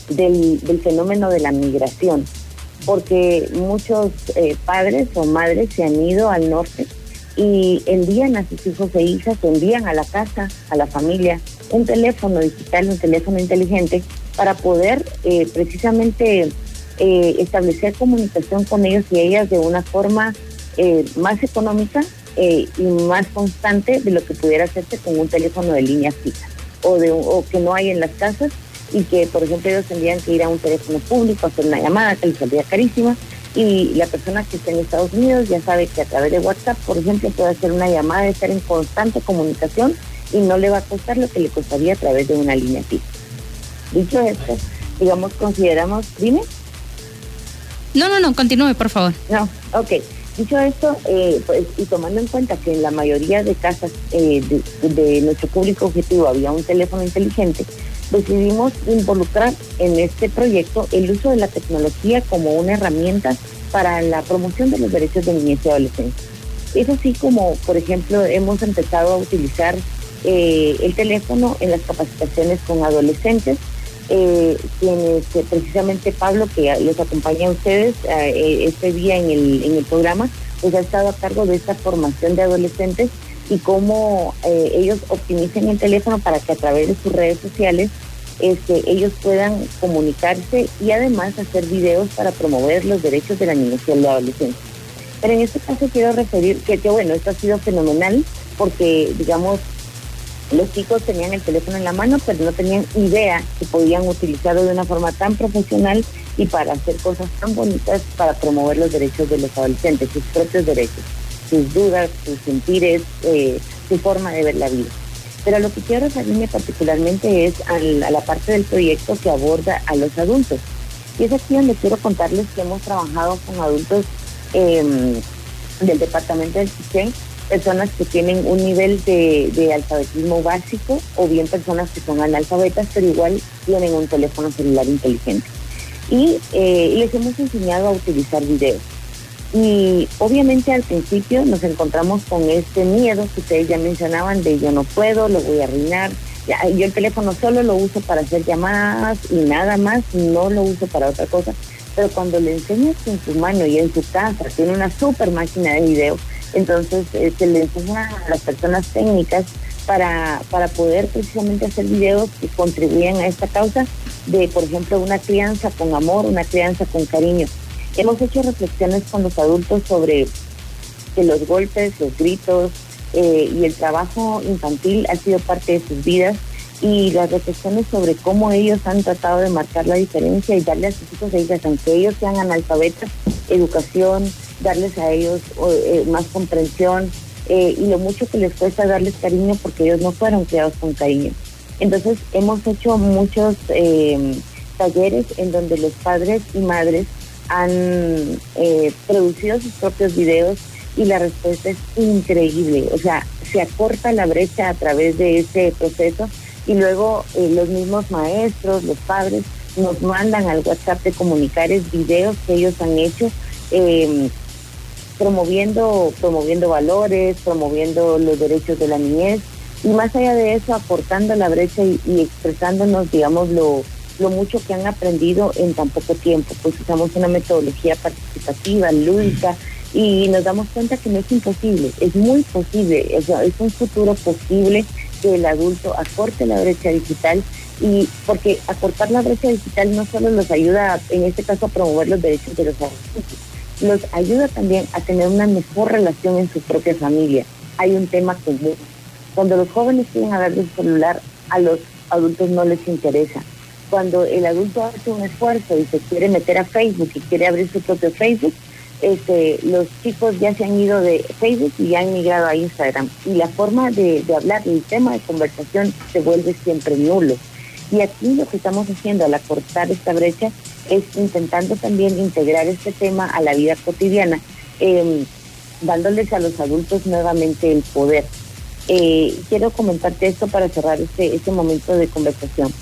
del, del, fenómeno de la migración, porque muchos eh, padres o madres se han ido al norte y envían a sus hijos e hijas, envían a la casa, a la familia, un teléfono digital, un teléfono inteligente, para poder eh, precisamente eh, establecer comunicación con ellos y ellas de una forma eh, más económica y más constante de lo que pudiera hacerse con un teléfono de línea fija o, de, o que no hay en las casas y que, por ejemplo, ellos tendrían que ir a un teléfono público, hacer una llamada que les saldría carísima y la persona que está en Estados Unidos ya sabe que a través de WhatsApp, por ejemplo, puede hacer una llamada, estar en constante comunicación y no le va a costar lo que le costaría a través de una línea fija. Dicho esto, digamos, consideramos, dime. No, no, no, continúe, por favor. No, ok. Dicho esto, eh, pues, y tomando en cuenta que en la mayoría de casas eh, de, de nuestro público objetivo había un teléfono inteligente, decidimos involucrar en este proyecto el uso de la tecnología como una herramienta para la promoción de los derechos de niñez y adolescencia. Es así como, por ejemplo, hemos empezado a utilizar eh, el teléfono en las capacitaciones con adolescentes eh, quienes eh, precisamente Pablo, que les acompaña a ustedes este día en el, en el programa, pues ha estado a cargo de esta formación de adolescentes y cómo ellos optimicen el teléfono para que a través de sus redes sociales este, ellos puedan comunicarse y además hacer videos para promover los derechos de la niñez y la adolescencia. Pero en este caso quiero referir que, que bueno, esto ha sido fenomenal porque, digamos, los chicos tenían el teléfono en la mano, pero no tenían idea que podían utilizarlo de una forma tan profesional y para hacer cosas tan bonitas para promover los derechos de los adolescentes, sus propios derechos, sus dudas, sus sentires, eh, su forma de ver la vida. Pero lo que quiero referirme particularmente es a la, parte del proyecto que aborda a los adultos. Y es aquí donde quiero contarles que hemos trabajado con adultos em, del departamento del CISEN personas que tienen un nivel de, alfabetismo básico o bien personas que son analfabetas pero igual tienen un teléfono celular inteligente. Y eh, les hemos enseñado a utilizar videos. Y obviamente al principio nos encontramos con este miedo que ustedes ya mencionaban de yo no puedo, lo voy a arruinar. yo el teléfono solo lo uso para hacer llamadas y nada más, no lo uso para otra cosa. Pero cuando le enseñas en su mano y en su casa, tiene una super máquina de video, entonces eh, se le enseña a las personas técnicas para, para poder precisamente hacer videos que contribuyan a esta causa de, por ejemplo, una crianza con amor, una crianza con cariño. Hemos hecho reflexiones con los adultos sobre que los golpes, los gritos eh, y el trabajo infantil ha sido parte de sus vidas y las reflexiones sobre cómo ellos han tratado de marcar la diferencia y darle a sus hijos e hijas, aunque ellos sean analfabetas, educación, darles a ellos eh, más comprensión eh, y lo mucho que les cuesta darles cariño porque ellos no fueron criados con cariño. Entonces hemos hecho muchos talleres en donde los padres y madres han producido sus propios videos y la respuesta es increíble. O sea, se acorta la brecha a través de ese proceso y luego los mismos maestros, los padres, nos mandan al WhatsApp de comunicares videos que ellos han hecho promoviendo, promoviendo valores, promoviendo los derechos de la niñez y más allá de eso aportando la brecha y, expresándonos, digamos, lo, lo mucho que han aprendido en tan poco tiempo. Pues usamos una metodología participativa, lúdica y nos damos cuenta que no es imposible, es muy posible, es, es un futuro posible que el adulto acorte la brecha digital y porque acortar la brecha digital no solo nos ayuda, en este caso, a promover los derechos de los adultos, los ayuda también a tener una mejor relación en su propia familia. Hay un tema común. Cuando los jóvenes quieren hablar de celular, a los adultos no les interesa. Cuando el adulto hace un esfuerzo y se quiere meter a Facebook y quiere abrir su propio Facebook, este, los chicos ya se han ido de Facebook y ya han migrado a Instagram. Y la forma de, de hablar, el tema de conversación se vuelve siempre nulo. Y aquí lo que estamos haciendo al acortar esta brecha es intentando también integrar este tema a la vida cotidiana, em, dándoles a los adultos nuevamente el poder. Eh, quiero comentarte esto para cerrar este, este momento de conversación.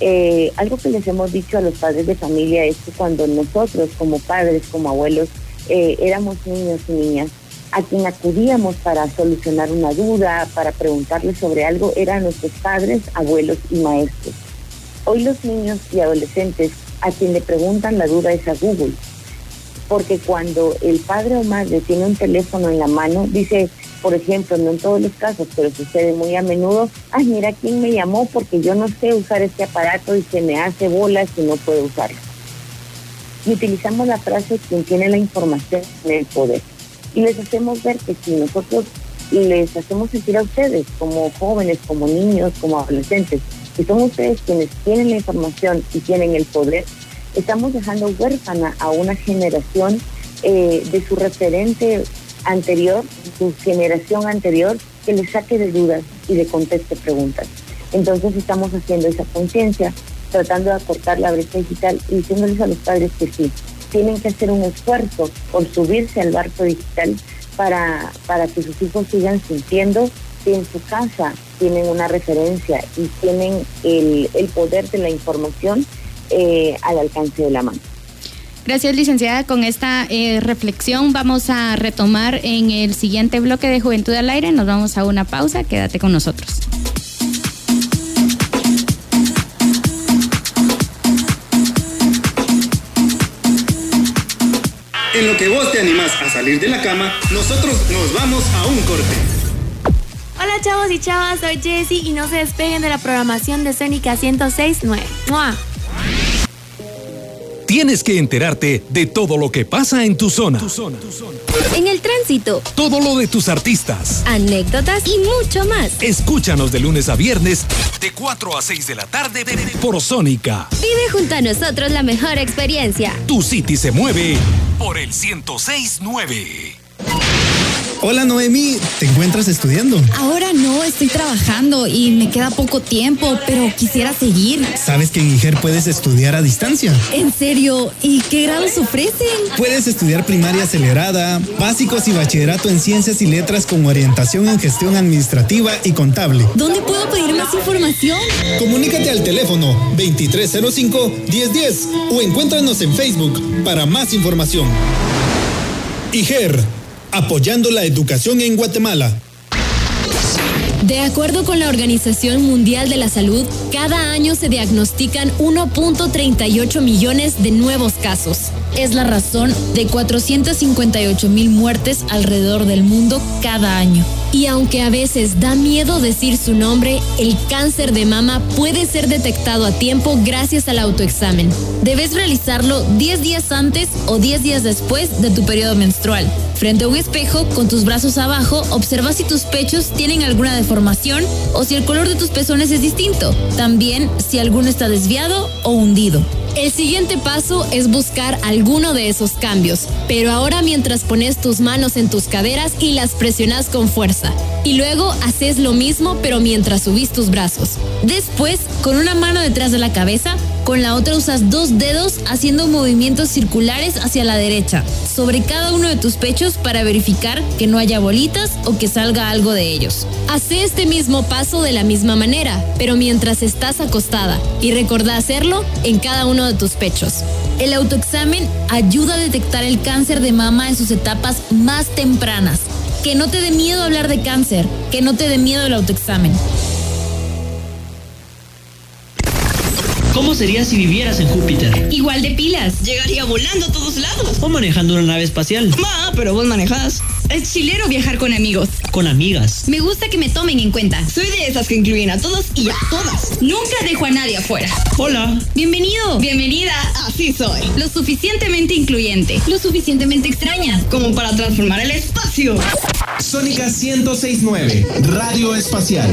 Eh, algo que les hemos dicho a los padres de familia es que cuando nosotros como padres, como abuelos, eh, éramos niños y niñas, a quien acudíamos para solucionar una duda, para preguntarles sobre algo, eran nuestros padres, abuelos y maestros. Hoy los niños y adolescentes a quien le preguntan la duda es a Google, porque cuando el padre o madre tiene un teléfono en la mano, dice, por ejemplo, no en todos los casos, pero sucede muy a menudo, ay, mira quién me llamó porque yo no sé usar este aparato y se me hace bolas y no puedo usarlo. Y utilizamos la frase quien tiene la información en el poder. Y les hacemos ver que si nosotros les hacemos sentir a ustedes como jóvenes, como niños, como adolescentes, si son ustedes quienes tienen la información y tienen el poder, estamos dejando huérfana a una generación eh, de su referente anterior, su generación anterior, que les saque de dudas y le conteste preguntas. Entonces estamos haciendo esa conciencia, tratando de acortar la brecha digital y diciéndoles a los padres que sí, tienen que hacer un esfuerzo por subirse al barco digital para, para que sus hijos sigan sintiendo que en su casa tienen una referencia y tienen el, poder de la información eh, al alcance de la mano. Gracias, licenciada. Con esta eh, reflexión vamos a retomar en el siguiente bloque de Juventud al Aire. Nos vamos a una pausa. Quédate con nosotros. En lo que vos te animás a salir de la cama, nosotros nos vamos a un corte. Hola chavos y chavas, soy Jessie y no se despeguen de la programación de Sónica 106.9. ¡Mua! Tienes que enterarte de todo lo que pasa en tu zona. En el tránsito, Todo lo de tus artistas. anécdotas y mucho más. Escúchanos de lunes a viernes de 4 a 6 de la tarde por Sónica. Vive junto a nosotros la mejor experiencia. Tu City se mueve por el 1069. Hola Noemi, ¿te encuentras estudiando? Ahora no, estoy trabajando y me queda poco tiempo, pero quisiera seguir. ¿Sabes que en IGER puedes estudiar a distancia? ¿En serio? ¿Y qué grados ofrecen? Puedes estudiar primaria acelerada, básicos y bachillerato en ciencias y letras con orientación en gestión administrativa y contable. ¿Dónde puedo pedir más información? Comunícate al teléfono 2305-1010 o encuéntranos en Facebook para más información. IGER, apoyando la educación en Guatemala. De acuerdo con la Organización Mundial de la Salud, cada año se diagnostican 1.38 millones de nuevos casos. Es la razón de 458 mil muertes alrededor del mundo cada año. Y aunque a veces da miedo decir su nombre, el cáncer de mama puede ser detectado a tiempo gracias al autoexamen. Debes realizarlo 10 días antes o 10 días después de tu periodo menstrual. Frente a un espejo, con tus brazos abajo, observa si tus pechos tienen alguna deformación o si el color de tus pezones es distinto. También si alguno está desviado o hundido. El siguiente paso es buscar alguno de esos cambios, pero ahora mientras pones tus manos en tus caderas y las presionas con fuerza. Y luego haces lo mismo pero mientras subís tus brazos. Después, con una mano detrás de la cabeza, con la otra usas dos dedos haciendo movimientos circulares hacia la derecha, sobre cada uno de tus pechos para verificar que no haya bolitas o que salga algo de ellos. Hace este mismo paso de la misma manera, pero mientras estás acostada y recordá hacerlo en cada uno de tus pechos. El autoexamen ayuda a detectar el cáncer de mama en sus etapas más tempranas. Que no te dé miedo hablar de cáncer, que no te dé miedo el autoexamen. ¿Cómo sería si vivieras en Júpiter? Igual de pilas. Llegaría volando a todos lados. O manejando una nave espacial. Ma, pero vos manejás. Es chilero viajar con amigos. Con amigas. Me gusta que me tomen en cuenta. Soy de esas que incluyen a todos y a todas. Nunca dejo a nadie afuera. Hola. Bienvenido. Bienvenida. Así soy. Lo suficientemente incluyente. Lo suficientemente extraña. Como para transformar el espacio. Sónica 1069, Radio Espacial.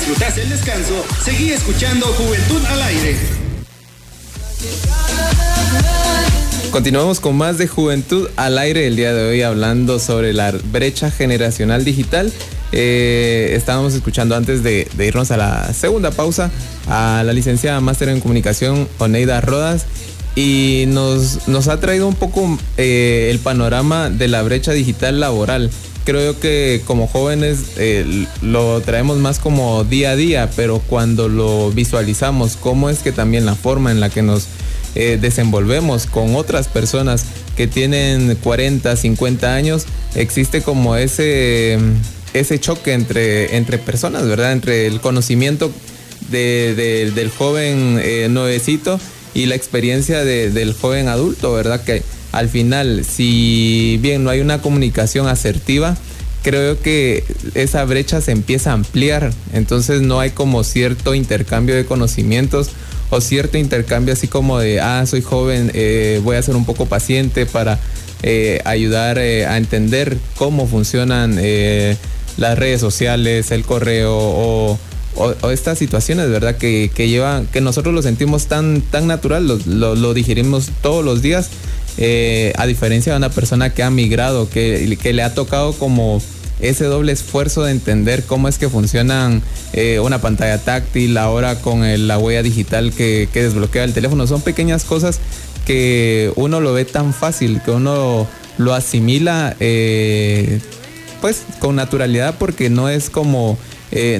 Disfrutas el descanso, seguí escuchando Juventud al Aire. Continuamos con más de Juventud al aire el día de hoy hablando sobre la brecha generacional digital. Eh, estábamos escuchando antes de, irnos a la segunda pausa a la licenciada máster en comunicación Oneida Rodas y nos, nos ha traído un poco eh, el panorama de la brecha digital laboral. Creo que como jóvenes eh, lo traemos más como día a día, pero cuando lo visualizamos, cómo es que también la forma en la que nos eh, desenvolvemos con otras personas que tienen 40, 50 años, existe como ese, ese choque entre, entre personas, ¿verdad? Entre el conocimiento de- de- del joven eh, nuevecito y la experiencia de- del joven adulto, ¿verdad? Que al final, si bien no hay una comunicación asertiva, creo que esa brecha se empieza a ampliar, entonces no hay como cierto intercambio de conocimientos o cierto intercambio así como de, ah, soy joven, eh, voy a ser un poco paciente para eh, ayudar eh, a entender cómo funcionan las redes sociales, el correo o, estas situaciones, ¿verdad? Que, que llevan, que nosotros lo sentimos tan, tan natural, lo, lo- lo digerimos todos los días, eh, a diferencia de una persona que ha migrado, que, que le ha tocado como ese doble esfuerzo de entender cómo es que funcionan eh, una pantalla táctil, ahora con la huella digital que, que desbloquea el teléfono. Son pequeñas cosas que uno lo ve tan fácil, que uno lo asimila eh, pues con naturalidad porque no es como,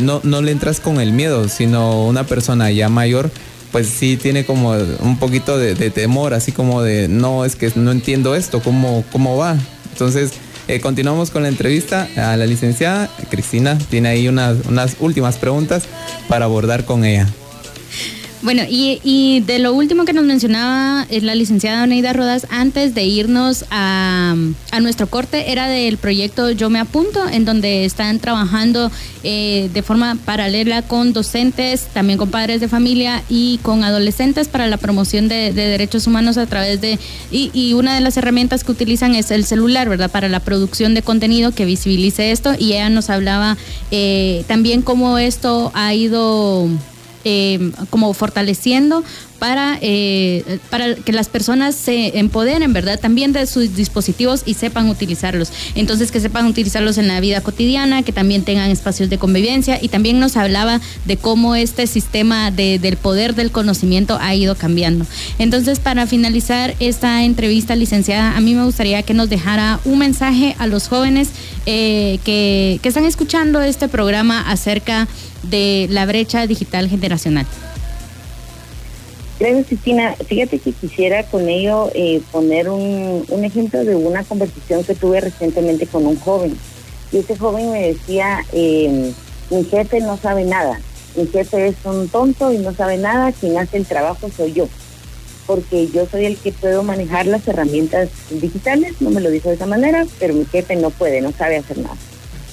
no, no le entras con el miedo, sino una persona ya mayor pues sí tiene como un poquito de, temor, así como de, no, es que no entiendo esto, ¿cómo, cómo va? Entonces, eh, continuamos con la entrevista a la licenciada. Cristina tiene ahí unas, unas últimas preguntas para abordar con ella. Bueno, y, y, de lo último que nos mencionaba es la licenciada Oneida Rodas, antes de irnos a, a, nuestro corte, era del proyecto Yo Me Apunto, en donde están trabajando eh, de forma paralela con docentes, también con padres de familia y con adolescentes para la promoción de, de derechos humanos a través de... Y, y, una de las herramientas que utilizan es el celular, ¿verdad? Para la producción de contenido que visibilice esto. Y ella nos hablaba eh, también cómo esto ha ido eh, como fortaleciendo para, eh, para que las personas se empoderen, ¿verdad? También de sus dispositivos y sepan utilizarlos. Entonces, que sepan utilizarlos en la vida cotidiana, que también tengan espacios de convivencia y también nos hablaba de cómo este sistema de, del poder del conocimiento ha ido cambiando. Entonces, para finalizar esta entrevista, licenciada, a mí me gustaría que nos dejara un mensaje a los jóvenes eh, que, que están escuchando este programa acerca de la brecha digital generacional. Gracias, Cristina. Fíjate que quisiera con ello eh, poner un, un, ejemplo de una conversación que tuve recientemente con un joven. Y ese joven me decía, eh, mi jefe no sabe nada, mi jefe es un tonto y no sabe nada, quien hace el trabajo soy yo, porque yo soy el que puedo manejar las herramientas digitales, no me lo dijo de esa manera, pero mi jefe no puede, no sabe hacer nada.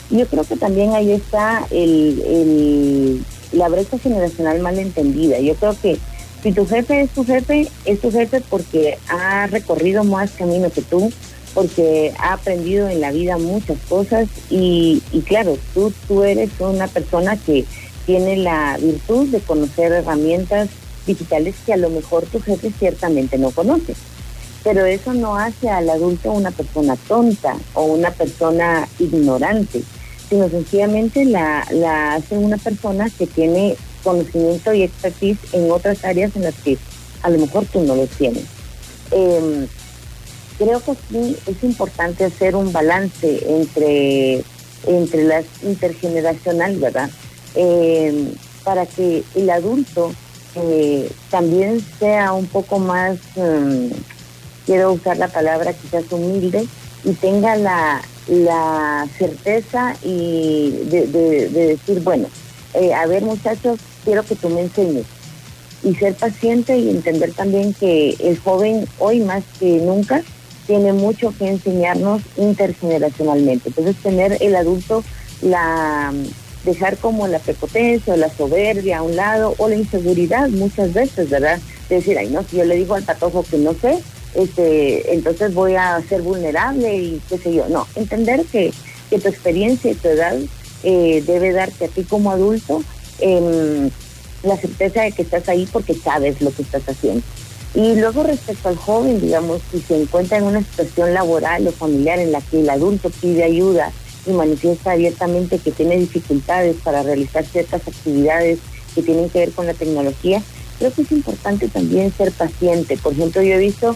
Yo creo que también ahí está el, el, la brecha generacional mal entendida. Yo creo que si tu jefe es tu jefe, es tu jefe porque ha recorrido más camino que tú, porque ha aprendido en la vida muchas cosas y, y claro, tú, tú eres una persona que tiene la virtud de conocer herramientas digitales que a lo mejor tu jefe ciertamente no conoce. Pero eso no hace al adulto una persona tonta o una persona ignorante, sino sencillamente la, la hace una persona que tiene conocimiento y expertise en otras áreas en las que a lo mejor tú no lo tienes. Eh, creo que sí es importante hacer un balance entre, entre las intergeneracional, ¿verdad? Eh, para que el adulto eh, también sea un poco más, um, quiero usar la palabra quizás humilde, y tenga la, la certeza y de, de, de decir, bueno, eh, a ver muchachos, quiero que tú me enseñes. Y ser paciente y entender también que el joven hoy más que nunca tiene mucho que enseñarnos intergeneracionalmente. Entonces tener el adulto la dejar como la prepotencia o la soberbia a un lado o la inseguridad muchas veces, ¿verdad? De decir, ay no, si yo le digo al patojo que no sé, este, entonces voy a ser vulnerable y qué sé yo. No, entender que, que tu experiencia y tu edad eh, debe darte a ti como adulto eh, la certeza de que estás ahí porque sabes lo que estás haciendo. Y luego respecto al joven, digamos, si se encuentra en una situación laboral o familiar en la que el adulto pide ayuda y manifiesta abiertamente que tiene dificultades para realizar ciertas actividades que tienen que ver con la tecnología, creo que es importante también ser paciente. Por ejemplo, yo he visto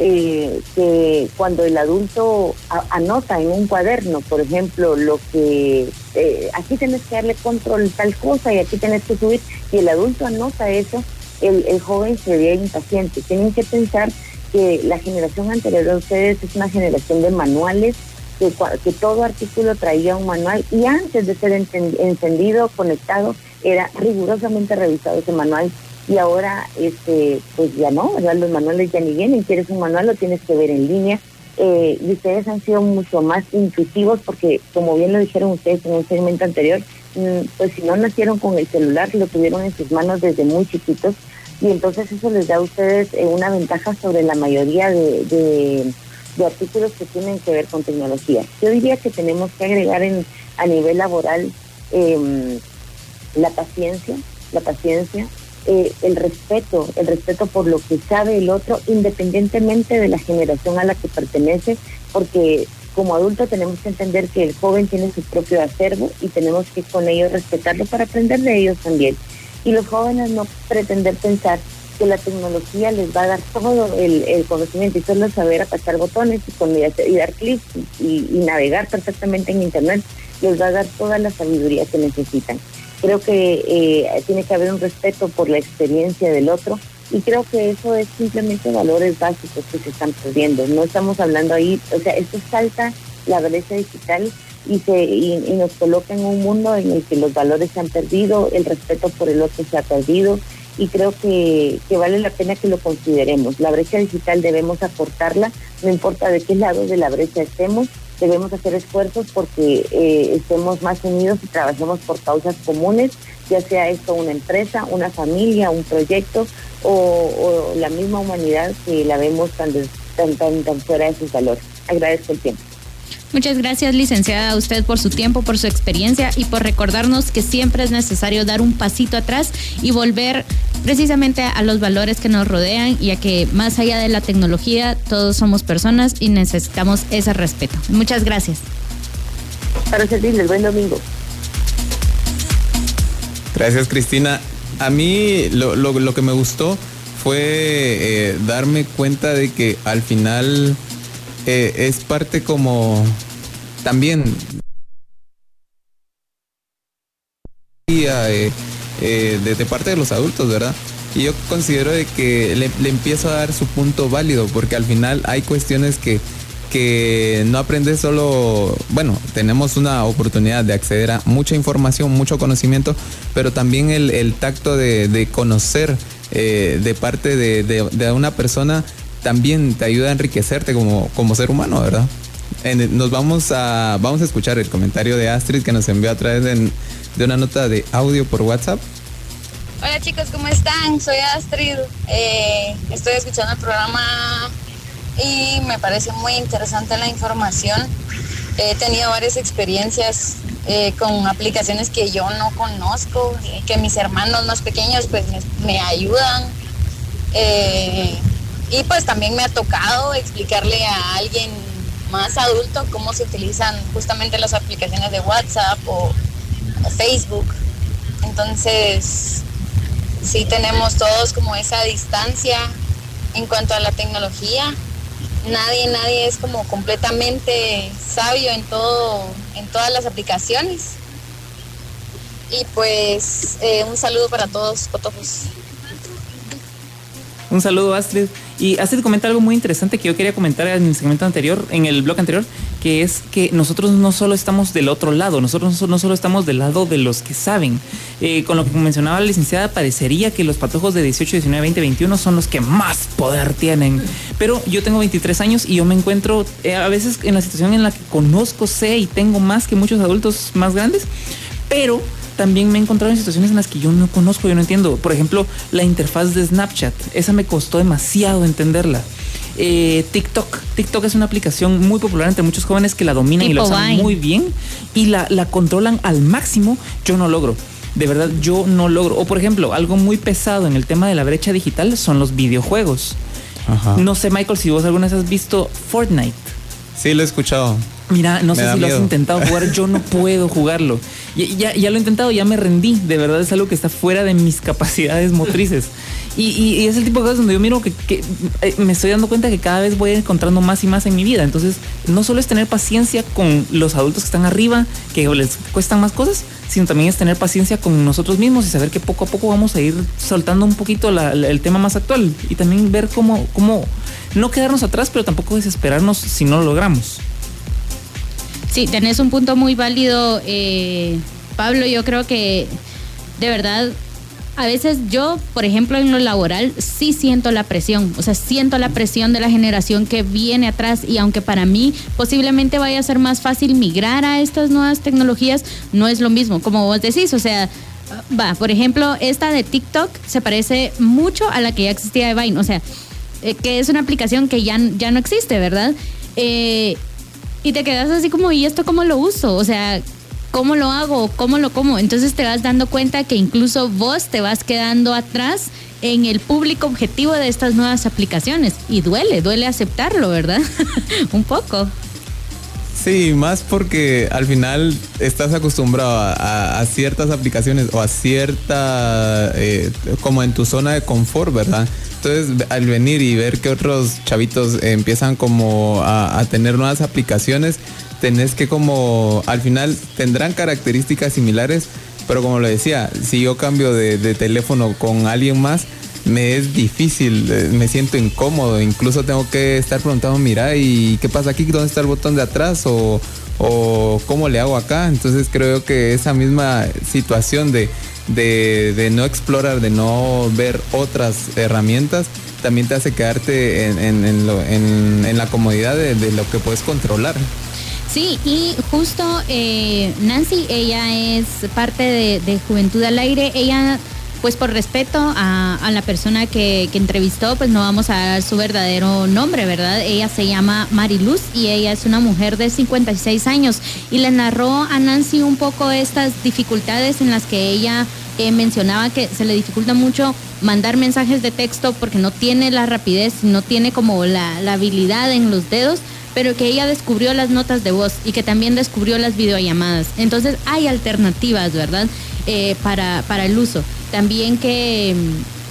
eh, que cuando el adulto a, anota en un cuaderno, por ejemplo, lo que eh, aquí tienes que darle control tal cosa y aquí tienes que subir, y el adulto anota eso, el, el joven se ve impaciente. Tienen que pensar que la generación anterior de ustedes es una generación de manuales, que, que todo artículo traía un manual y antes de ser encendido, conectado, era rigurosamente revisado ese manual y ahora este pues ya no, ¿verdad? los manuales ya ni vienen, quieres un manual lo tienes que ver en línea eh, y ustedes han sido mucho más intuitivos porque como bien lo dijeron ustedes en un segmento anterior, mm, pues si no nacieron con el celular, lo tuvieron en sus manos desde muy chiquitos y entonces eso les da a ustedes eh, una ventaja sobre la mayoría de, de, de, artículos que tienen que ver con tecnología. Yo diría que tenemos que agregar en a nivel laboral eh, la paciencia, la paciencia, eh, el respeto, el respeto por lo que sabe el otro, independientemente de la generación a la que pertenece, porque como adulto tenemos que entender que el joven tiene su propio acervo y tenemos que con ellos respetarlo para aprender de ellos también. Y los jóvenes no pretender pensar que la tecnología les va a dar todo el, el conocimiento y solo saber apachar botones y, con, y dar clics y, y navegar perfectamente en Internet les va a dar toda la sabiduría que necesitan. Creo que eh, tiene que haber un respeto por la experiencia del otro y creo que eso es simplemente valores básicos que se están perdiendo. No estamos hablando ahí, o sea, esto salta la brecha digital y, se, y, nos coloca en un mundo en el que los valores se han perdido, el respeto por el otro se ha perdido y creo que, que vale la pena que lo consideremos. La brecha digital debemos aportarla, no importa de qué lado de la brecha estemos, debemos hacer esfuerzos porque eh, estemos más unidos y trabajemos por causas comunes, ya sea esto una empresa, una familia, un proyecto o, la misma humanidad que la vemos tan, tan, tan, tan fuera de sus valores. Agradezco el tiempo. Muchas gracias, licenciada, a usted por su tiempo, por su experiencia y por recordarnos que siempre es necesario dar un pasito atrás y volver precisamente a los valores que nos rodean y a que más allá de la tecnología, todos somos personas y necesitamos ese respeto. Muchas gracias. Para servirles, buen domingo. Gracias, Cristina. A mí lo, lo, lo que me gustó fue eh, darme cuenta de que al final eh, es parte como también eh, eh, de, de, parte de los adultos, ¿verdad? Y yo considero de que le, le, empiezo a dar su punto válido, porque al final hay cuestiones que, que no aprendes solo, bueno, tenemos una oportunidad de acceder a mucha información, mucho conocimiento, pero también el, el tacto de, de conocer eh, de parte de, de, de una persona también te ayuda a enriquecerte como, como ser humano, ¿verdad? Nos vamos a, vamos a escuchar el comentario de Astrid que nos envió a través de, de una nota de audio por WhatsApp. Hola chicos, ¿cómo están? Soy Astrid. Eh, estoy escuchando el programa y me parece muy interesante la información. He tenido varias experiencias eh, con aplicaciones que yo no conozco, eh, que mis hermanos más pequeños pues me, ayudan. Y pues también me ha tocado explicarle a alguien más adulto cómo se utilizan justamente las aplicaciones de WhatsApp o Facebook. Entonces, sí tenemos todos como esa distancia en cuanto a la tecnología. Nadie, nadie es como completamente sabio en todo, en todas las aplicaciones. Y pues eh, un saludo para todos, cotojos. Un saludo, Astrid. Y Astrid comenta algo muy interesante que yo quería comentar en el segmento anterior, en el blog anterior, que es que nosotros no solo estamos del otro lado, nosotros no solo estamos del lado de los que saben. Eh, con lo que mencionaba la licenciada, parecería que los patojos de 18, 19, 20, 21 son los que más poder tienen. Pero yo tengo 23 años y yo me encuentro eh, a veces en la situación en la que conozco, sé y tengo más que muchos adultos más grandes, pero también me he encontrado en situaciones en las que yo no conozco, yo no entiendo. Por ejemplo, la interfaz de Snapchat. Esa me costó demasiado entenderla. Eh, TikTok. TikTok es una aplicación muy popular entre muchos jóvenes que la dominan tipo y la usan Vine. muy bien y la, la controlan al máximo. Yo no logro. De verdad, yo no logro. O por ejemplo, algo muy pesado en el tema de la brecha digital son los videojuegos. Ajá. No sé, Michael, si vos alguna vez has visto Fortnite. Sí, lo he escuchado. Mira, no Me sé si lo has intentado jugar, yo no puedo jugarlo. Ya, ya, ya lo he intentado, ya me rendí. De verdad es algo que está fuera de mis capacidades motrices. Y, y- y es el tipo de cosas donde yo miro que, que, eh, me estoy dando cuenta que cada vez voy encontrando más y más en mi vida. Entonces, no solo es tener paciencia con los adultos que están arriba, que les cuestan más cosas, sino también es tener paciencia con nosotros mismos y saber que poco a poco vamos a ir soltando un poquito la- la- el tema más actual y también ver cómo, cómo no quedarnos atrás, pero tampoco desesperarnos si no lo logramos. Sí, tenés un punto muy válido, eh, Pablo. Yo creo que de verdad, a veces yo, por ejemplo, en lo laboral, sí siento la presión. O sea, siento la presión de la generación que viene atrás y aunque para mí posiblemente vaya a ser más fácil migrar a estas nuevas tecnologías, no es lo mismo. Como vos decís, o sea, va, por ejemplo, esta de TikTok se parece mucho a la que ya existía de Vine. O sea, eh, que es una aplicación que ya, ya no existe, ¿verdad? Eh, y te quedas así como, ¿y esto cómo lo uso? O sea, ¿cómo lo hago? ¿Cómo lo como? Entonces te vas dando cuenta que incluso vos te vas quedando atrás en el público objetivo de estas nuevas aplicaciones. Y duele, duele aceptarlo, ¿verdad? Un poco. Sí, más porque al final estás acostumbrado a, ciertas aplicaciones o a cierta, eh, como en tu zona de confort, ¿verdad? Entonces, al venir y ver que otros chavitos empiezan como a, tener nuevas aplicaciones, tenés que como, al final tendrán características similares, pero como lo decía, si yo cambio de, teléfono con alguien más, me es difícil, eh, me siento incómodo, incluso tengo que estar preguntando, mira, ¿y qué pasa aquí? ¿Dónde está el botón de atrás? O cómo le hago acá. Entonces creo que esa misma situación de, de, no explorar, de no ver otras herramientas, también te hace quedarte en, la comodidad de, lo que puedes controlar. Sí, y justo eh, Nancy, ella es parte de, de Juventud al Aire, ella pues por respeto a, la persona que, entrevistó, pues no vamos a dar su verdadero nombre, ¿verdad? Ella se llama Mariluz y ella es una mujer de 56 años y le narró a Nancy un poco estas dificultades en las que ella eh, mencionaba que se le dificulta mucho mandar mensajes de texto porque no tiene la rapidez, no tiene como la, la habilidad en los dedos pero que ella descubrió las notas de voz y que también descubrió las videollamadas. Entonces hay alternativas, ¿verdad? Eh, para, para el uso. También que,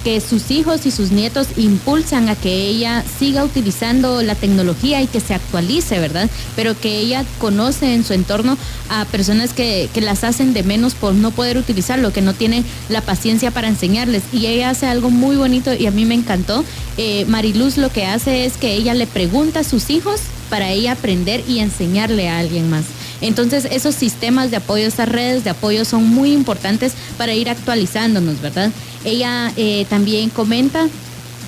que sus hijos y sus nietos impulsan a que ella siga utilizando la tecnología y que se actualice, ¿verdad? Pero que ella conoce en su entorno a personas que, que las hacen de menos por no poder utilizarlo, que no tienen la paciencia para enseñarles. Y ella hace algo muy bonito y a mí me encantó. Eh, Mariluz lo que hace es que ella le pregunta a sus hijos para ella aprender y enseñarle a alguien más. Entonces, esos sistemas de apoyo, esas redes de apoyo son muy importantes para ir actualizándonos, ¿verdad? Ella eh, también comenta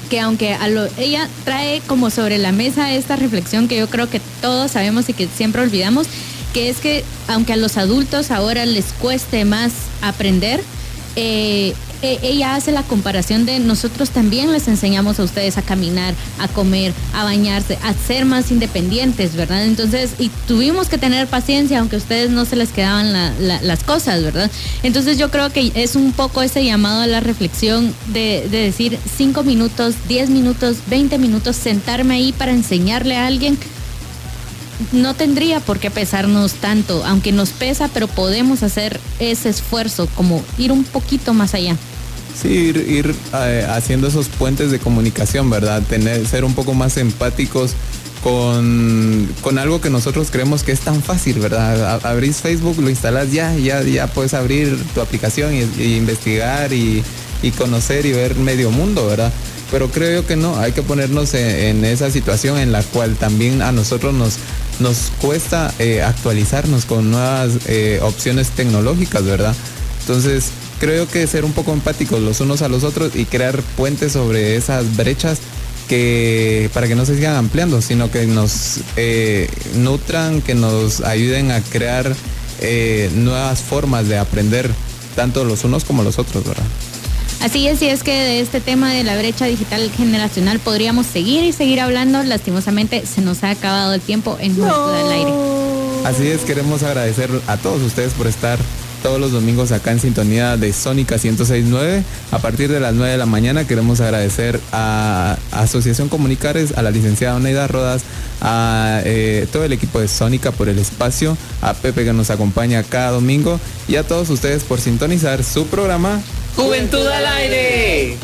que aunque a lo, ella trae como sobre la mesa esta reflexión que yo creo que todos sabemos y que siempre olvidamos, que es que aunque a los adultos ahora les cueste más aprender, eh, eh, ella hace la comparación de nosotros también les enseñamos a ustedes a caminar, a comer, a bañarse, a ser más independientes, ¿verdad? Entonces, y tuvimos que tener paciencia, aunque a ustedes no se les quedaban las cosas, ¿verdad? Entonces yo creo que es un poco ese llamado a la reflexión de, de decir cinco minutos, diez minutos, veinte minutos, sentarme ahí para enseñarle a alguien no tendría por qué pesarnos tanto, aunque nos pesa, pero podemos hacer ese esfuerzo, como ir un poquito más allá. Sí, ir, eh, haciendo esos puentes de comunicación, ¿verdad? Tener, ser un poco más empáticos con, algo que nosotros creemos que es tan fácil, ¿verdad? abrís Facebook, lo instalas ya, ya, ya puedes abrir tu aplicación y, investigar y, conocer y ver medio mundo, ¿verdad? Pero creo yo que no, hay que ponernos en, esa situación en la cual también a nosotros nos, nos cuesta eh, actualizarnos con nuevas eh, opciones tecnológicas, ¿verdad? Entonces, creo que ser un poco empáticos los unos a los otros y crear puentes sobre esas brechas que para que no se sigan ampliando, sino que nos eh, nutran, que nos ayuden a crear eh, nuevas formas de aprender, tanto los unos como los otros, ¿verdad? Así es, y es que de este tema de la brecha digital generacional podríamos seguir y seguir hablando. Lastimosamente se nos ha acabado el tiempo en nuestro del aire. Así es, queremos agradecer a todos ustedes por estar todos los domingos acá en sintonía de Sónica 1069. A partir de las 9 de la mañana queremos agradecer a Asociación Comunicares, a la licenciada Oneida Rodas, a eh, todo el equipo de Sónica por el espacio, a Pepe que nos acompaña cada domingo y a todos ustedes por sintonizar su programa Juventud al aire.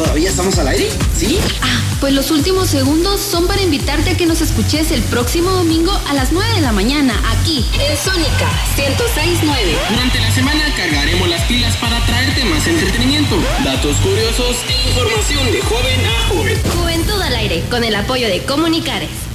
¿Todavía estamos al aire? ¿Sí? Ah, pues los últimos segundos son para invitarte a que nos escuches el próximo domingo a las 9 de la mañana, aquí en Sónica 1069. Durante la semana cargaremos las pilas para traerte más entretenimiento, datos curiosos e información de joven a joven. Juventud al aire, con el apoyo de Comunicares.